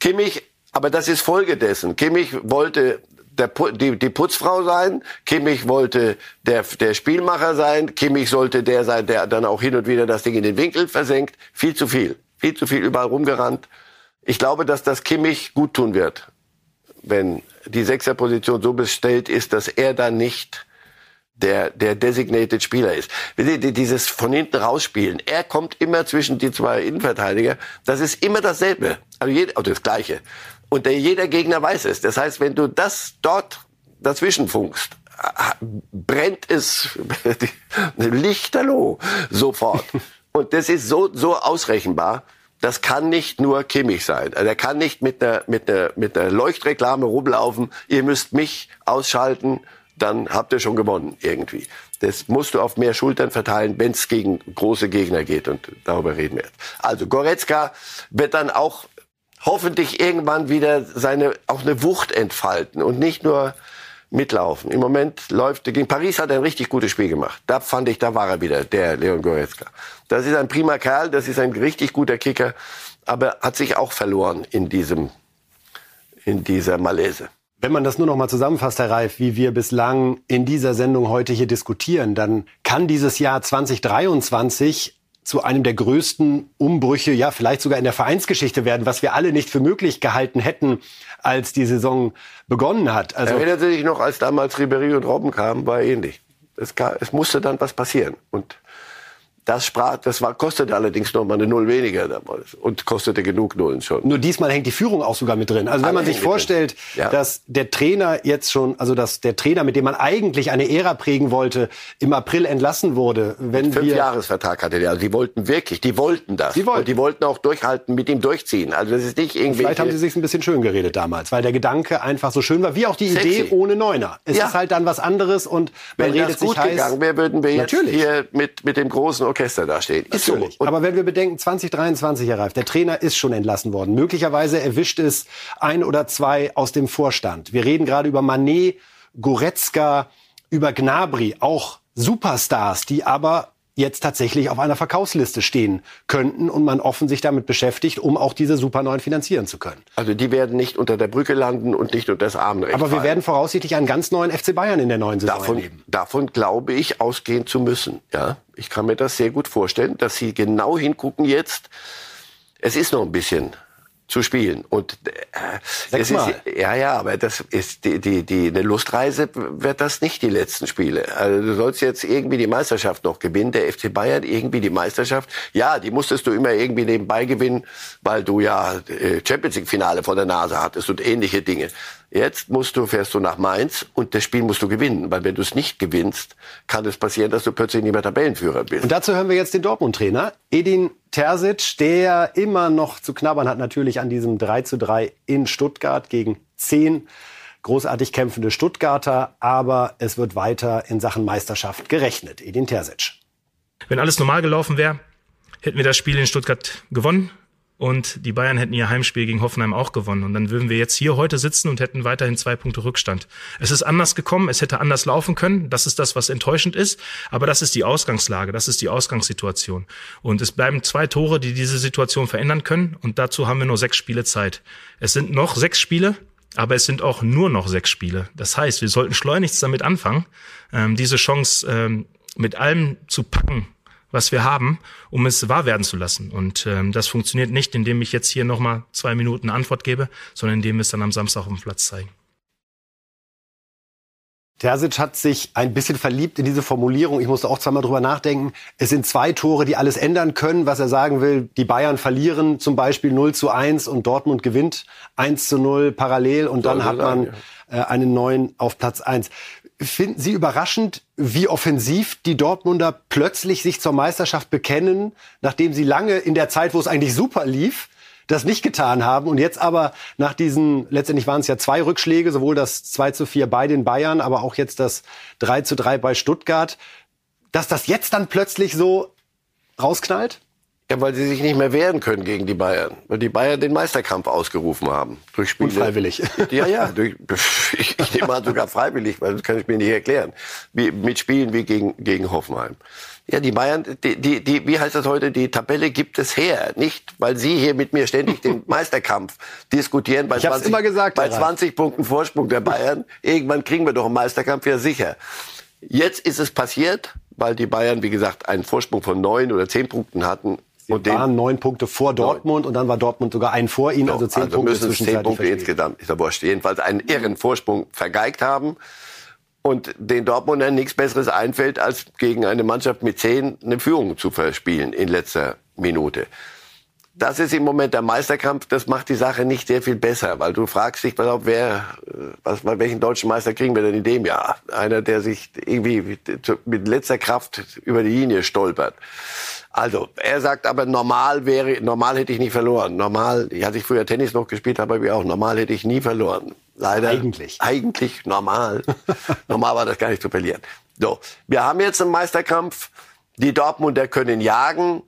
Kimmich, aber das ist Folge dessen. Kimmich wollte der, die, die Putzfrau sein. Kimmich wollte der, der Spielmacher sein. Kimmich sollte der sein, der dann auch hin und wieder das Ding in den Winkel versenkt. Viel zu viel. Viel zu viel überall rumgerannt. Ich glaube, dass das Kimmich gut tun wird, wenn die Sechserposition so bestellt ist, dass er dann nicht der, der designated Spieler ist. Dieses von hinten rausspielen. Er kommt immer zwischen die zwei Innenverteidiger. Das ist immer dasselbe. Also, jed, also das Gleiche. Und der, jeder Gegner weiß es. Das heißt, wenn du das dort dazwischen funkst, brennt es lichterloh sofort. Und das ist so, so ausrechenbar. Das kann nicht nur Kimmich sein. Also er kann nicht mit einer, mit einer, mit einer Leuchtreklame rumlaufen. Ihr müsst mich ausschalten, dann habt ihr schon gewonnen irgendwie. Das musst du auf mehr Schultern verteilen, wenn es gegen große Gegner geht. Und darüber reden wir jetzt. Also Goretzka wird dann auch hoffentlich irgendwann wieder seine auch eine Wucht entfalten und nicht nur mitlaufen. Im Moment läuft gegen Paris hat er ein richtig gutes Spiel gemacht. Da fand ich, da war er wieder, der Leon Goretzka. Das ist ein prima Kerl, das ist ein richtig guter Kicker, aber hat sich auch verloren in diesem in dieser Malaise. Wenn man das nur noch mal zusammenfasst, Herr Reif, wie wir bislang in dieser Sendung heute hier diskutieren, dann kann dieses Jahr 2023 zu einem der größten Umbrüche, ja, vielleicht sogar in der Vereinsgeschichte werden, was wir alle nicht für möglich gehalten hätten, als die Saison begonnen hat. Also Erinnern Sie sich noch, als damals Ribéry und Robben kamen, war ähnlich. Es, es musste dann was passieren. Und das sprach, das war, kostete allerdings noch mal eine Null weniger damals und kostete genug Nullen schon. Nur diesmal hängt die Führung auch sogar mit drin. Also wenn Alle man sich vorstellt, ja. dass der Trainer jetzt schon, also dass der Trainer, mit dem man eigentlich eine Ära prägen wollte, im April entlassen wurde, wenn Fünf wir Jahresvertrag hatte der. Also die wollten wirklich, die wollten das. Die wollten. Und die wollten auch durchhalten, mit ihm durchziehen. Also das ist nicht irgendwie. Vielleicht haben sie sich ein bisschen schön geredet damals, weil der Gedanke einfach so schön war, wie auch die Sexy. Idee ohne Neuner. Es ja. ist halt dann was anderes und man wenn redet das gut sich heiß. gegangen wäre, würden wir jetzt Natürlich. hier mit mit dem großen Orchester da stehen. Ist so. Aber wenn wir bedenken, 2023, Herr Reif, der Trainer ist schon entlassen worden. Möglicherweise erwischt es ein oder zwei aus dem Vorstand. Wir reden gerade über Manet, Goretzka, über Gnabry, auch Superstars, die aber jetzt tatsächlich auf einer Verkaufsliste stehen könnten und man offen sich damit beschäftigt, um auch diese Super 9 finanzieren zu können. Also die werden nicht unter der Brücke landen und nicht unter das Armrecht Aber wir fallen. werden voraussichtlich einen ganz neuen FC Bayern in der neuen Saison davon, erleben. Davon glaube ich ausgehen zu müssen. Ja, ich kann mir das sehr gut vorstellen, dass sie genau hingucken jetzt. Es ist noch ein bisschen zu spielen. Und äh, es ist, ja, ja, aber das ist die, die, die eine Lustreise wird das nicht die letzten Spiele. Also du sollst jetzt irgendwie die Meisterschaft noch gewinnen, der FC Bayern irgendwie die Meisterschaft. Ja, die musstest du immer irgendwie nebenbei gewinnen, weil du ja äh, Champions League Finale vor der Nase hattest und ähnliche Dinge. Jetzt musst du, fährst du nach Mainz und das Spiel musst du gewinnen, weil wenn du es nicht gewinnst, kann es passieren, dass du plötzlich nicht mehr Tabellenführer bist. Und dazu hören wir jetzt den Dortmund-Trainer, Edin Terzic, der immer noch zu knabbern hat, natürlich an diesem 3 zu 3 in Stuttgart gegen 10 großartig kämpfende Stuttgarter, aber es wird weiter in Sachen Meisterschaft gerechnet. Edin Terzic. Wenn alles normal gelaufen wäre, hätten wir das Spiel in Stuttgart gewonnen und die Bayern hätten ihr Heimspiel gegen Hoffenheim auch gewonnen. Und dann würden wir jetzt hier heute sitzen und hätten weiterhin zwei Punkte Rückstand. Es ist anders gekommen, es hätte anders laufen können. Das ist das, was enttäuschend ist. Aber das ist die Ausgangslage, das ist die Ausgangssituation. Und es bleiben zwei Tore, die diese Situation verändern können. Und dazu haben wir nur sechs Spiele Zeit. Es sind noch sechs Spiele, aber es sind auch nur noch sechs Spiele. Das heißt, wir sollten schleunigst damit anfangen, ähm, diese Chance ähm, mit allem zu packen, was wir haben, um es wahr werden zu lassen. Und ähm, das funktioniert nicht, indem ich jetzt hier nochmal zwei Minuten Antwort gebe, sondern indem wir es dann am Samstag auf dem Platz zeigen. Terzic hat sich ein bisschen verliebt in diese Formulierung. Ich musste auch zweimal drüber nachdenken. Es sind zwei Tore, die alles ändern können. Was er sagen will, die Bayern verlieren zum Beispiel 0 zu 1 und Dortmund gewinnt 1 zu 0 parallel und dann hat man äh, einen neuen auf Platz 1. Finden Sie überraschend, wie offensiv die Dortmunder plötzlich sich zur Meisterschaft bekennen, nachdem sie lange in der Zeit, wo es eigentlich super lief, das nicht getan haben und jetzt aber nach diesen, letztendlich waren es ja zwei Rückschläge, sowohl das 2 zu 4 bei den Bayern, aber auch jetzt das 3 zu 3 bei Stuttgart, dass das jetzt dann plötzlich so rausknallt? Ja, weil sie sich nicht mehr wehren können gegen die Bayern. Weil die Bayern den Meisterkampf ausgerufen haben. Durch Spiele. Unfreiwillig. Ja, ja. Durch, ich, ich nehme an, sogar freiwillig, weil das kann ich mir nicht erklären. Wie, mit Spielen wie gegen, gegen Hoffenheim. Ja, die Bayern, die, die, die, wie heißt das heute, die Tabelle gibt es her. Nicht, weil Sie hier mit mir ständig den Meisterkampf diskutieren. Bei ich 20, immer gesagt, bei 20 Punkten Vorsprung der Bayern. Irgendwann kriegen wir doch einen Meisterkampf, ja sicher. Jetzt ist es passiert, weil die Bayern, wie gesagt, einen Vorsprung von neun oder zehn Punkten hatten Sie und waren neun Punkte vor Dortmund neun. und dann war Dortmund sogar ein vor ihnen, also zehn also Punkte müssen zehn Punkte insgesamt, ist ja wurscht, jedenfalls einen irren Vorsprung vergeigt haben und den Dortmundern nichts Besseres einfällt, als gegen eine Mannschaft mit zehn eine Führung zu verspielen in letzter Minute. Das ist im Moment der Meisterkampf. Das macht die Sache nicht sehr viel besser, weil du fragst dich, pass auf, wer, was, welchen deutschen Meister kriegen wir denn in dem Jahr? Einer, der sich irgendwie mit letzter Kraft über die Linie stolpert. Also, er sagt aber, normal wäre, normal hätte ich nicht verloren. Normal, ich hatte ich früher Tennis noch gespielt, habe ich auch, normal hätte ich nie verloren. Leider. Eigentlich. Eigentlich normal. normal war das gar nicht zu verlieren. So. Wir haben jetzt einen Meisterkampf. Die Dortmunder können jagen.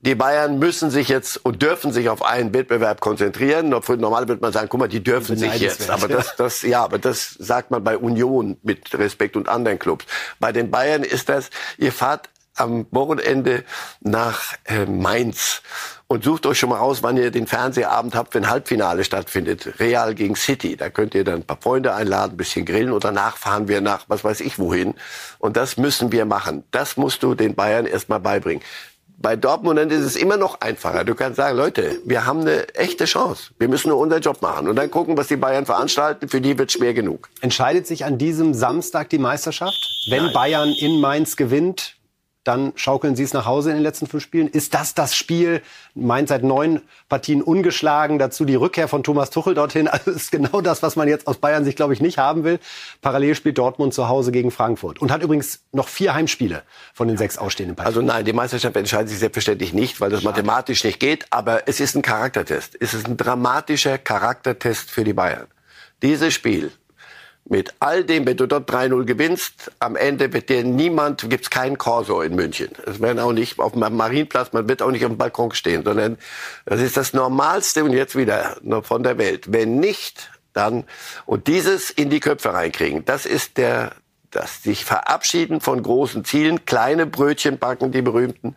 Die Bayern müssen sich jetzt und dürfen sich auf einen Wettbewerb konzentrieren. Normal wird man sagen, guck mal, die dürfen sich jetzt. Aber das, das, ja, aber das sagt man bei Union mit Respekt und anderen Clubs. Bei den Bayern ist das, ihr fahrt am Wochenende nach äh, Mainz und sucht euch schon mal aus, wann ihr den Fernsehabend habt, wenn Halbfinale stattfindet. Real gegen City. Da könnt ihr dann ein paar Freunde einladen, ein bisschen grillen und danach fahren wir nach was weiß ich wohin. Und das müssen wir machen. Das musst du den Bayern erstmal beibringen. Bei Dortmund ist es immer noch einfacher. Du kannst sagen, Leute, wir haben eine echte Chance. Wir müssen nur unseren Job machen und dann gucken, was die Bayern veranstalten. Für die wird schwer genug. Entscheidet sich an diesem Samstag die Meisterschaft? Wenn Nein. Bayern in Mainz gewinnt, dann schaukeln sie es nach Hause in den letzten fünf Spielen. Ist das das Spiel? Mainz seit neun Partien ungeschlagen. Dazu die Rückkehr von Thomas Tuchel dorthin. Also ist genau das, was man jetzt aus Bayern sich, glaube ich, nicht haben will. Parallel spielt Dortmund zu Hause gegen Frankfurt und hat übrigens noch vier Heimspiele von den sechs ausstehenden Partien. Also nein, die Meisterschaft entscheidet sich selbstverständlich nicht, weil das Schade. mathematisch nicht geht. Aber es ist ein Charaktertest. Es ist ein dramatischer Charaktertest für die Bayern. Dieses Spiel mit all dem, wenn du dort 3-0 gewinnst, am Ende wird dir niemand, gibt's keinen Corso in München. Es werden auch nicht auf dem Marienplatz, man wird auch nicht auf dem Balkon stehen, sondern das ist das Normalste und jetzt wieder von der Welt. Wenn nicht, dann, und dieses in die Köpfe reinkriegen, das ist der, das sich verabschieden von großen Zielen, kleine Brötchen backen, die berühmten,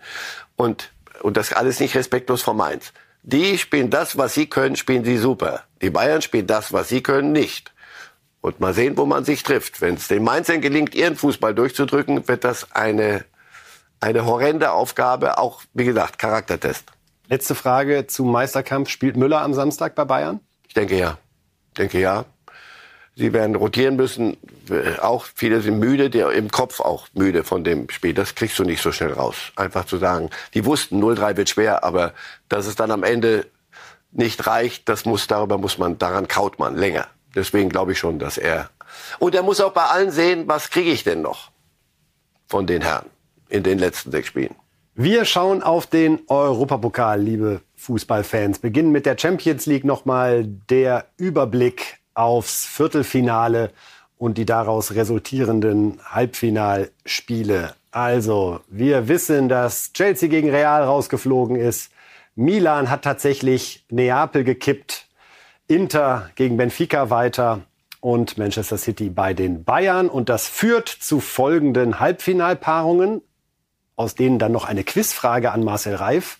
und, und das alles nicht respektlos vom Mainz. Die spielen das, was sie können, spielen sie super. Die Bayern spielen das, was sie können, nicht. Und mal sehen, wo man sich trifft. Wenn es den Mainzern gelingt, ihren Fußball durchzudrücken, wird das eine, eine horrende Aufgabe, auch wie gesagt, Charaktertest. Letzte Frage zum Meisterkampf. Spielt Müller am Samstag bei Bayern? Ich denke ja. Ich denke ja. Sie werden rotieren müssen. Auch viele sind müde, die im Kopf auch müde von dem Spiel. Das kriegst du nicht so schnell raus. Einfach zu sagen, die wussten, 0-3 wird schwer, aber dass es dann am Ende nicht reicht, das muss, darüber muss man, daran kaut man länger. Deswegen glaube ich schon, dass er. Und er muss auch bei allen sehen, was kriege ich denn noch von den Herren in den letzten sechs Spielen. Wir schauen auf den Europapokal, liebe Fußballfans. Beginnen mit der Champions League nochmal der Überblick aufs Viertelfinale und die daraus resultierenden Halbfinalspiele. Also, wir wissen, dass Chelsea gegen Real rausgeflogen ist. Milan hat tatsächlich Neapel gekippt Inter gegen Benfica weiter und Manchester City bei den Bayern. Und das führt zu folgenden Halbfinalpaarungen, aus denen dann noch eine Quizfrage an Marcel Reif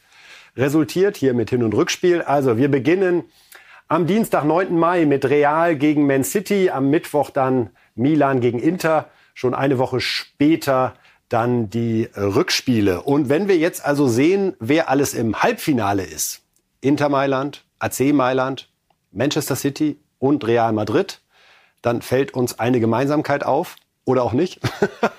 resultiert, hier mit Hin- und Rückspiel. Also wir beginnen am Dienstag, 9. Mai mit Real gegen Man City, am Mittwoch dann Milan gegen Inter, schon eine Woche später dann die Rückspiele. Und wenn wir jetzt also sehen, wer alles im Halbfinale ist, Inter Mailand, AC Mailand, Manchester City und Real Madrid, dann fällt uns eine Gemeinsamkeit auf. Oder auch nicht.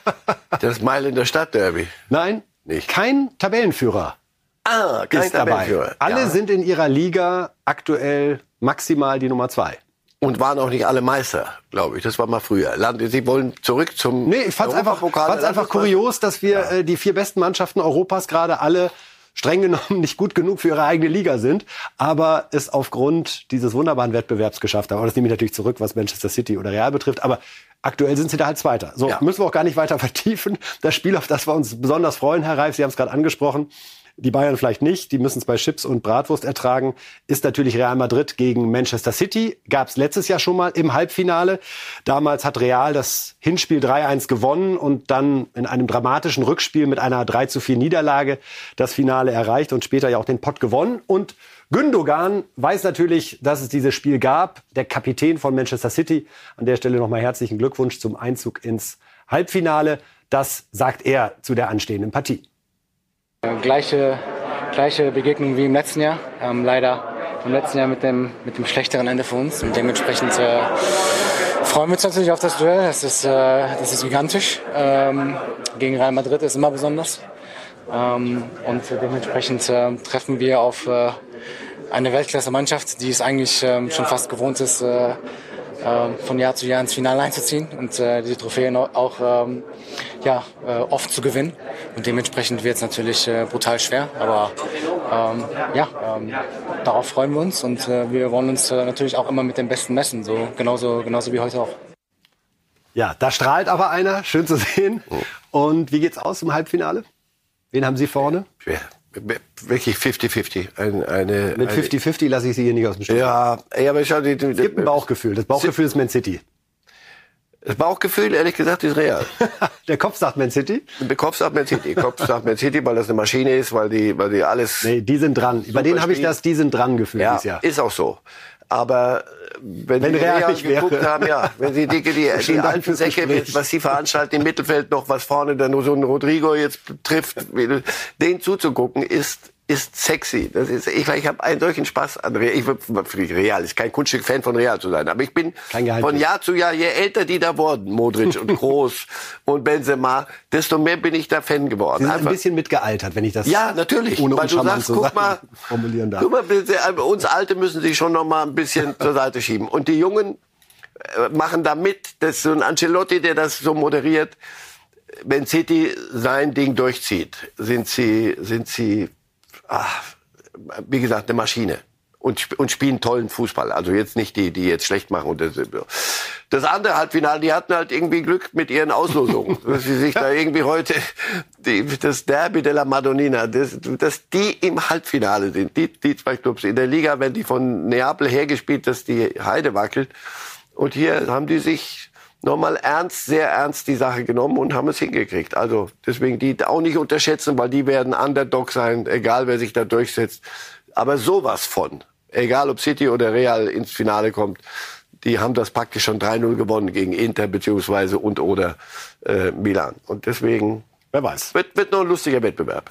das Mailänder Stadtderby. Nein, nicht. kein Tabellenführer. Ah, kein ist Tabellenführer. Dabei. Alle ja. sind in ihrer Liga aktuell maximal die Nummer zwei. Und waren auch nicht alle Meister, glaube ich. Das war mal früher. Sie wollen zurück zum. Nee, ich fand es einfach, fand's einfach kurios, dass wir ja. äh, die vier besten Mannschaften Europas gerade alle streng genommen nicht gut genug für ihre eigene Liga sind, aber es aufgrund dieses wunderbaren Wettbewerbs geschafft haben. Aber das nehme ich natürlich zurück, was Manchester City oder Real betrifft. Aber aktuell sind sie da halt Zweiter. So, ja. müssen wir auch gar nicht weiter vertiefen. Das Spiel, auf das wir uns besonders freuen, Herr Reif, Sie haben es gerade angesprochen die Bayern vielleicht nicht, die müssen es bei Chips und Bratwurst ertragen, ist natürlich Real Madrid gegen Manchester City. Gab es letztes Jahr schon mal im Halbfinale. Damals hat Real das Hinspiel 3-1 gewonnen und dann in einem dramatischen Rückspiel mit einer 3 4 Niederlage das Finale erreicht und später ja auch den Pott gewonnen. Und Gündogan weiß natürlich, dass es dieses Spiel gab. Der Kapitän von Manchester City. An der Stelle nochmal herzlichen Glückwunsch zum Einzug ins Halbfinale. Das sagt er zu der anstehenden Partie. Gleiche, gleiche Begegnung wie im letzten Jahr. Ähm, leider im letzten Jahr mit dem, mit dem schlechteren Ende für uns. Und dementsprechend äh, freuen wir uns natürlich auf das Duell. Das ist, äh, das ist gigantisch. Ähm, gegen Real Madrid ist immer besonders. Ähm, und dementsprechend äh, treffen wir auf äh, eine Weltklasse-Mannschaft, die es eigentlich ähm, schon fast gewohnt ist, äh, von Jahr zu Jahr ins Finale einzuziehen und äh, diese Trophäen auch ähm, ja, äh, oft zu gewinnen. Und dementsprechend wird es natürlich äh, brutal schwer. Aber ähm, ja, ähm, darauf freuen wir uns und äh, wir wollen uns äh, natürlich auch immer mit dem Besten messen, so genauso, genauso wie heute auch. Ja, da strahlt aber einer, schön zu sehen. Und wie geht's aus im Halbfinale? Wen haben Sie vorne? Schwer wirklich 50-50. Ein, eine, Mit 50-50 lasse ich Sie hier nicht aus dem Stich. Ja, aber schau, die, die, es gibt ein Bauchgefühl. Das Bauchgefühl ist Man City. Das Bauchgefühl, ehrlich gesagt, ist real. Der Kopf sagt Man City? Der Kopf sagt Man City. Kopf sagt Man City, weil das eine Maschine ist, weil die, weil die alles. Nee, die sind dran. Bei denen habe ich das, die sind dran Gefühl ja, Ist auch so. Aber wenn, wenn Sie Real, geguckt wäre. haben, ja, wenn Sie die, die, die alten Säcke, was Sie veranstalten im Mittelfeld noch, was vorne dann nur so ein Rodrigo jetzt trifft, den zuzugucken, ist ist sexy. Das ist, ich, ich habe einen solchen Spaß an Real. Ich, Real ist kein Kunststück Fan von Real zu sein, aber ich bin von Jahr zu Jahr, je älter die da wurden, Modric und Groß und Benzema, desto mehr bin ich da Fan geworden. Sie sind Einfach. ein bisschen mitgealtert, wenn ich das ja natürlich. Ohne weil du sagst, guck mal, formulieren darf. Guck mal, äh, uns Alte müssen sich schon noch mal ein bisschen zur Seite schieben und die Jungen äh, machen da mit. Das ist so ein Ancelotti, der das so moderiert. Wenn City sein Ding durchzieht, sind sie sind sie ach, wie gesagt, eine Maschine. Und, und spielen tollen Fußball. Also jetzt nicht die, die jetzt schlecht machen. Und das, das andere Halbfinale, die hatten halt irgendwie Glück mit ihren Auslosungen. dass sie sich da irgendwie heute, die, das Derby della Madonnina, dass, dass die im Halbfinale sind. Die, die zwei Clubs. In der Liga werden die von Neapel hergespielt, dass die Heide wackelt. Und hier haben die sich nochmal ernst, sehr ernst die Sache genommen und haben es hingekriegt. Also deswegen die auch nicht unterschätzen, weil die werden Underdog sein, egal wer sich da durchsetzt. Aber sowas von, egal ob City oder Real ins Finale kommt, die haben das praktisch schon 3-0 gewonnen gegen Inter beziehungsweise und oder äh, Milan. Und deswegen, wer weiß, wird, wird noch ein lustiger Wettbewerb.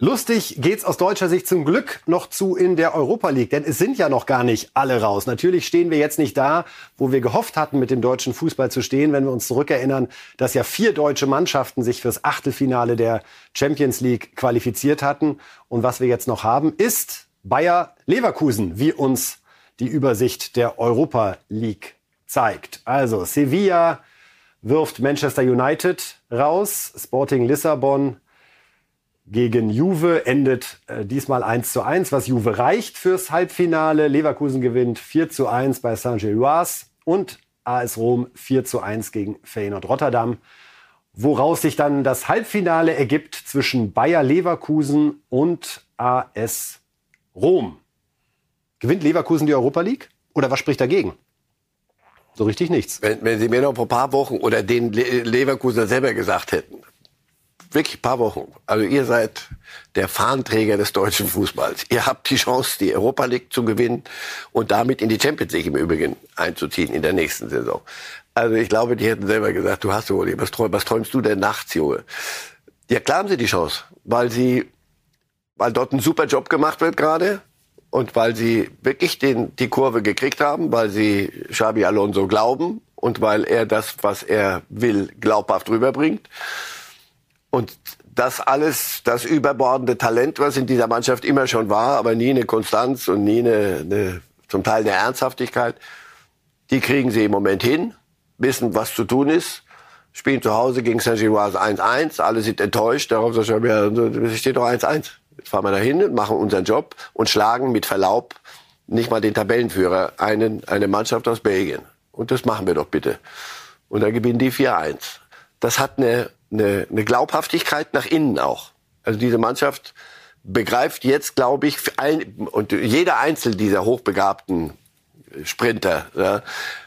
Lustig geht's aus deutscher Sicht zum Glück noch zu in der Europa League, denn es sind ja noch gar nicht alle raus. Natürlich stehen wir jetzt nicht da, wo wir gehofft hatten, mit dem deutschen Fußball zu stehen, wenn wir uns zurückerinnern, dass ja vier deutsche Mannschaften sich fürs Achtelfinale der Champions League qualifiziert hatten. Und was wir jetzt noch haben, ist Bayer Leverkusen, wie uns die Übersicht der Europa League zeigt. Also Sevilla wirft Manchester United raus, Sporting Lissabon gegen Juve endet äh, diesmal 1 zu 1, was Juve reicht fürs Halbfinale. Leverkusen gewinnt 4 zu 1 bei Saint-Gilloise und AS Rom 4 zu 1 gegen Feyenoord Rotterdam. Woraus sich dann das Halbfinale ergibt zwischen Bayer Leverkusen und AS Rom. Gewinnt Leverkusen die Europa League? Oder was spricht dagegen? So richtig nichts. Wenn, wenn Sie mir noch vor ein paar Wochen oder den Leverkusener selber gesagt hätten, wirklich paar Wochen. Also ihr seid der Fahnenträger des deutschen Fußballs. Ihr habt die Chance, die Europa League zu gewinnen und damit in die Champions League im Übrigen einzuziehen in der nächsten Saison. Also ich glaube, die hätten selber gesagt, du hast wohl, was, träum, was träumst du denn nachts, Junge? Ja, klar haben sie die Chance, weil sie, weil dort ein super Job gemacht wird gerade und weil sie wirklich den, die Kurve gekriegt haben, weil sie Xabi Alonso glauben und weil er das, was er will, glaubhaft rüberbringt. Und das alles, das überbordende Talent, was in dieser Mannschaft immer schon war, aber nie eine Konstanz und nie eine, eine zum Teil eine Ernsthaftigkeit, die kriegen sie im Moment hin, wissen, was zu tun ist, spielen zu Hause gegen Saint-Gilloise 1-1, alle sind enttäuscht, darauf sagt er, ja, es steht doch 1-1. Jetzt fahren wir dahin, machen unseren Job und schlagen mit Verlaub nicht mal den Tabellenführer, einen, eine Mannschaft aus Belgien. Und das machen wir doch bitte. Und dann gewinnen die 4-1. Das hat eine, eine, eine Glaubhaftigkeit nach innen auch. Also diese Mannschaft begreift jetzt, glaube ich, ein, und jeder Einzel dieser hochbegabten Sprinter ja,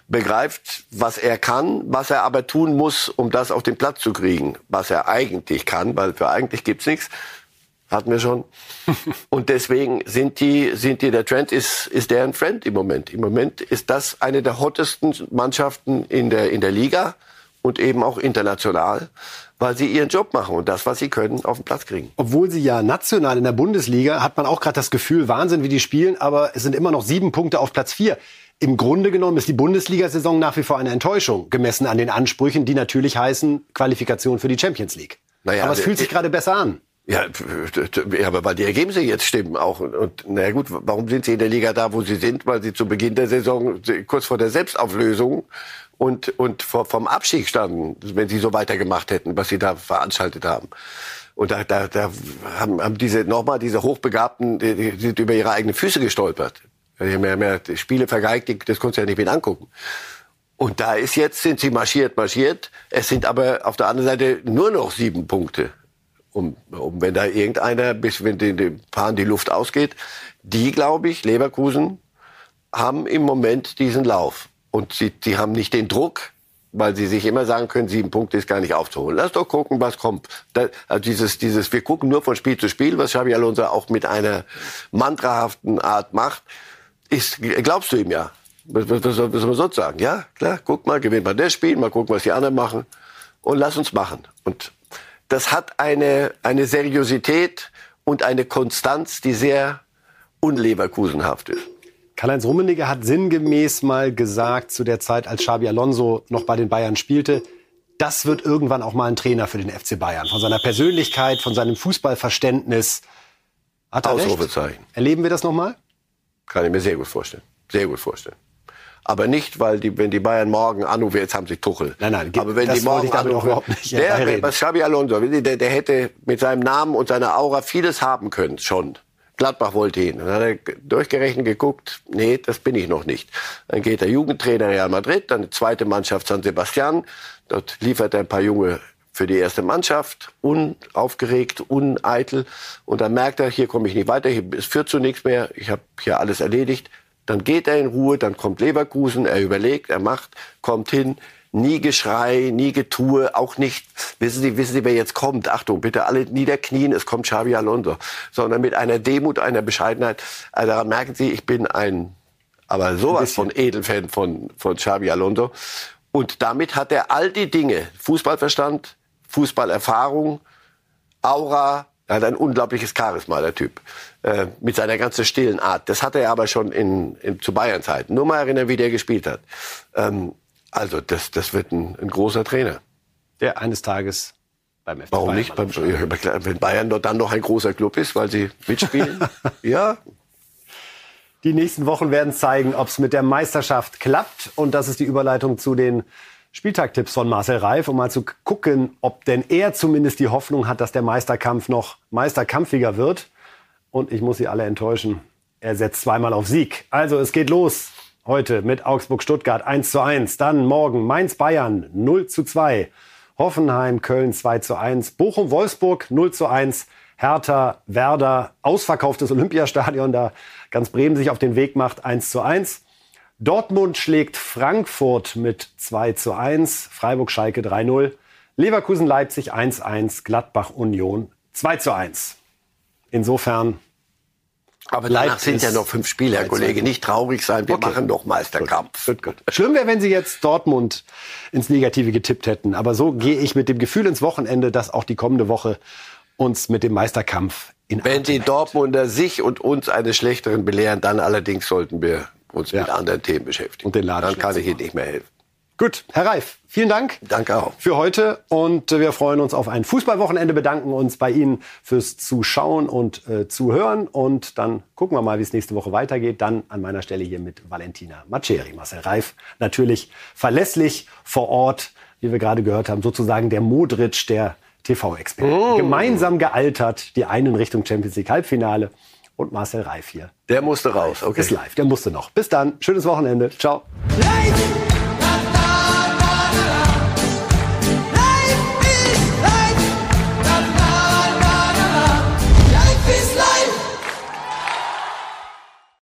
begreift, was er kann, was er aber tun muss, um das auf den Platz zu kriegen, was er eigentlich kann, weil für eigentlich gibt's nichts, hatten wir schon. Und deswegen sind die, sind die, der Trend ist, ist deren Friend im Moment. Im Moment ist das eine der hottesten Mannschaften in der, in der Liga und eben auch international, weil sie ihren Job machen und das, was sie können, auf den Platz kriegen. Obwohl sie ja national in der Bundesliga, hat man auch gerade das Gefühl, Wahnsinn, wie die spielen, aber es sind immer noch sieben Punkte auf Platz vier. Im Grunde genommen ist die Bundesliga-Saison nach wie vor eine Enttäuschung, gemessen an den Ansprüchen, die natürlich heißen Qualifikation für die Champions League. Naja, aber es fühlt sich gerade besser an. Ja, aber weil die Ergebnisse jetzt stimmen auch. Und na gut, warum sind sie in der Liga da, wo sie sind? Weil sie zu Beginn der Saison kurz vor der Selbstauflösung und, und vom Abstieg standen, wenn sie so weitergemacht hätten, was sie da veranstaltet haben. Und da, da, da haben, haben diese nochmal diese Hochbegabten, die, die sind über ihre eigenen Füße gestolpert. Die haben ja mehr Spiele vergeigt, das konntest du ja nicht mehr angucken. Und da ist jetzt, sind sie marschiert, marschiert. Es sind aber auf der anderen Seite nur noch sieben Punkte um, um wenn da irgendeiner, bis wenn den, den die Luft ausgeht, die, glaube ich, Leverkusen, haben im Moment diesen Lauf. Und sie, sie haben nicht den Druck, weil sie sich immer sagen können, sieben Punkte ist gar nicht aufzuholen. Lass doch gucken, was kommt. Da, also dieses, dieses, wir gucken nur von Spiel zu Spiel, was Xabi Alonso auch mit einer mantrahaften Art macht, ist, glaubst du ihm ja. Was, was, was soll man sonst sagen? Ja, klar, guck mal, gewinnt mal das Spiel, mal gucken, was die anderen machen und lass uns machen. Und das hat eine, eine Seriosität und eine Konstanz, die sehr unleverkusenhaft ist. Karl-Heinz Rummenigge hat sinngemäß mal gesagt, zu der Zeit, als Xabi Alonso noch bei den Bayern spielte, das wird irgendwann auch mal ein Trainer für den FC Bayern. Von seiner Persönlichkeit, von seinem Fußballverständnis. Hat er Ausrufezeichen. Recht? Erleben wir das nochmal? Kann ich mir sehr gut vorstellen. Sehr gut vorstellen. Aber nicht, weil die, wenn die Bayern morgen anrufen, jetzt haben sie Tuchel. Nein, nein, aber wenn die morgen anrufen, überhaupt nicht der, was Xabi Alonso, der, der hätte mit seinem Namen und seiner Aura vieles haben können, schon. Gladbach wollte ihn. Dann hat er durchgerechnet geguckt, nee, das bin ich noch nicht. Dann geht der Jugendtrainer Real Madrid, dann die zweite Mannschaft San Sebastian. Dort liefert er ein paar junge für die erste Mannschaft, unaufgeregt, uneitel. Und dann merkt er, hier komme ich nicht weiter, es führt zu nichts mehr, ich habe hier alles erledigt. Dann geht er in Ruhe, dann kommt Leverkusen, er überlegt, er macht, kommt hin, nie Geschrei, nie Getue, auch nicht, wissen Sie, wissen Sie, wer jetzt kommt? Achtung, bitte alle niederknien, es kommt Xavi Alonso. Sondern mit einer Demut, einer Bescheidenheit. Also daran merken Sie, ich bin ein, aber sowas von Edelfan von, von Xavi Alonso. Und damit hat er all die Dinge, Fußballverstand, Fußballerfahrung, Aura, er hat ein unglaubliches Charisma, der Typ. Äh, mit seiner ganzen stillen Art. Das hatte er aber schon in, in, zu Bayern-Zeiten. Nur mal erinnern, wie der gespielt hat. Ähm, also, das, das wird ein, ein großer Trainer. Der eines Tages beim FC Warum Bayern nicht? Beim, wenn Bayern dort dann noch ein großer Club ist, weil sie mitspielen? ja. Die nächsten Wochen werden zeigen, ob es mit der Meisterschaft klappt. Und das ist die Überleitung zu den Spieltagtipps von Marcel Reif, um mal zu gucken, ob denn er zumindest die Hoffnung hat, dass der Meisterkampf noch meisterkampfiger wird. Und ich muss Sie alle enttäuschen. Er setzt zweimal auf Sieg. Also es geht los heute mit Augsburg-Stuttgart 1 zu 1. Dann morgen Mainz-Bayern 0 zu 2. Hoffenheim, Köln 2 zu 1. Bochum-Wolfsburg 0 zu 1. Hertha, Werder, ausverkauftes Olympiastadion, da ganz Bremen sich auf den Weg macht 1 zu 1. Dortmund schlägt Frankfurt mit 2 zu 1. Freiburg-Schalke 3-0. Leverkusen-Leipzig 1-1. Gladbach-Union 2 zu 1. Insofern Aber danach sind ja noch fünf Spiele, Herr Kollege. Nicht traurig sein, wir okay. machen noch Meisterkampf. Gut, gut. Schlimm wäre, wenn Sie jetzt Dortmund ins Negative getippt hätten. Aber so gehe ich mit dem Gefühl ins Wochenende, dass auch die kommende Woche uns mit dem Meisterkampf in Wenn die Dortmunder sich und uns eines Schlechteren belehren, dann allerdings sollten wir uns ja. mit anderen Themen beschäftigen. Und den Laden dann kann ich Ihnen nicht mehr helfen. Gut, Herr Reif, vielen Dank. Danke auch. Für heute und wir freuen uns auf ein Fußballwochenende, bedanken uns bei Ihnen fürs Zuschauen und äh, Zuhören und dann gucken wir mal, wie es nächste Woche weitergeht. Dann an meiner Stelle hier mit Valentina Maceri. Marcel Reif natürlich verlässlich vor Ort, wie wir gerade gehört haben, sozusagen der Modric der TV-Experten. Oh. Gemeinsam gealtert, die einen Richtung Champions League Halbfinale und Marcel Reif hier. Der musste raus, okay. Ist live, der musste noch. Bis dann, schönes Wochenende. Ciao. Live.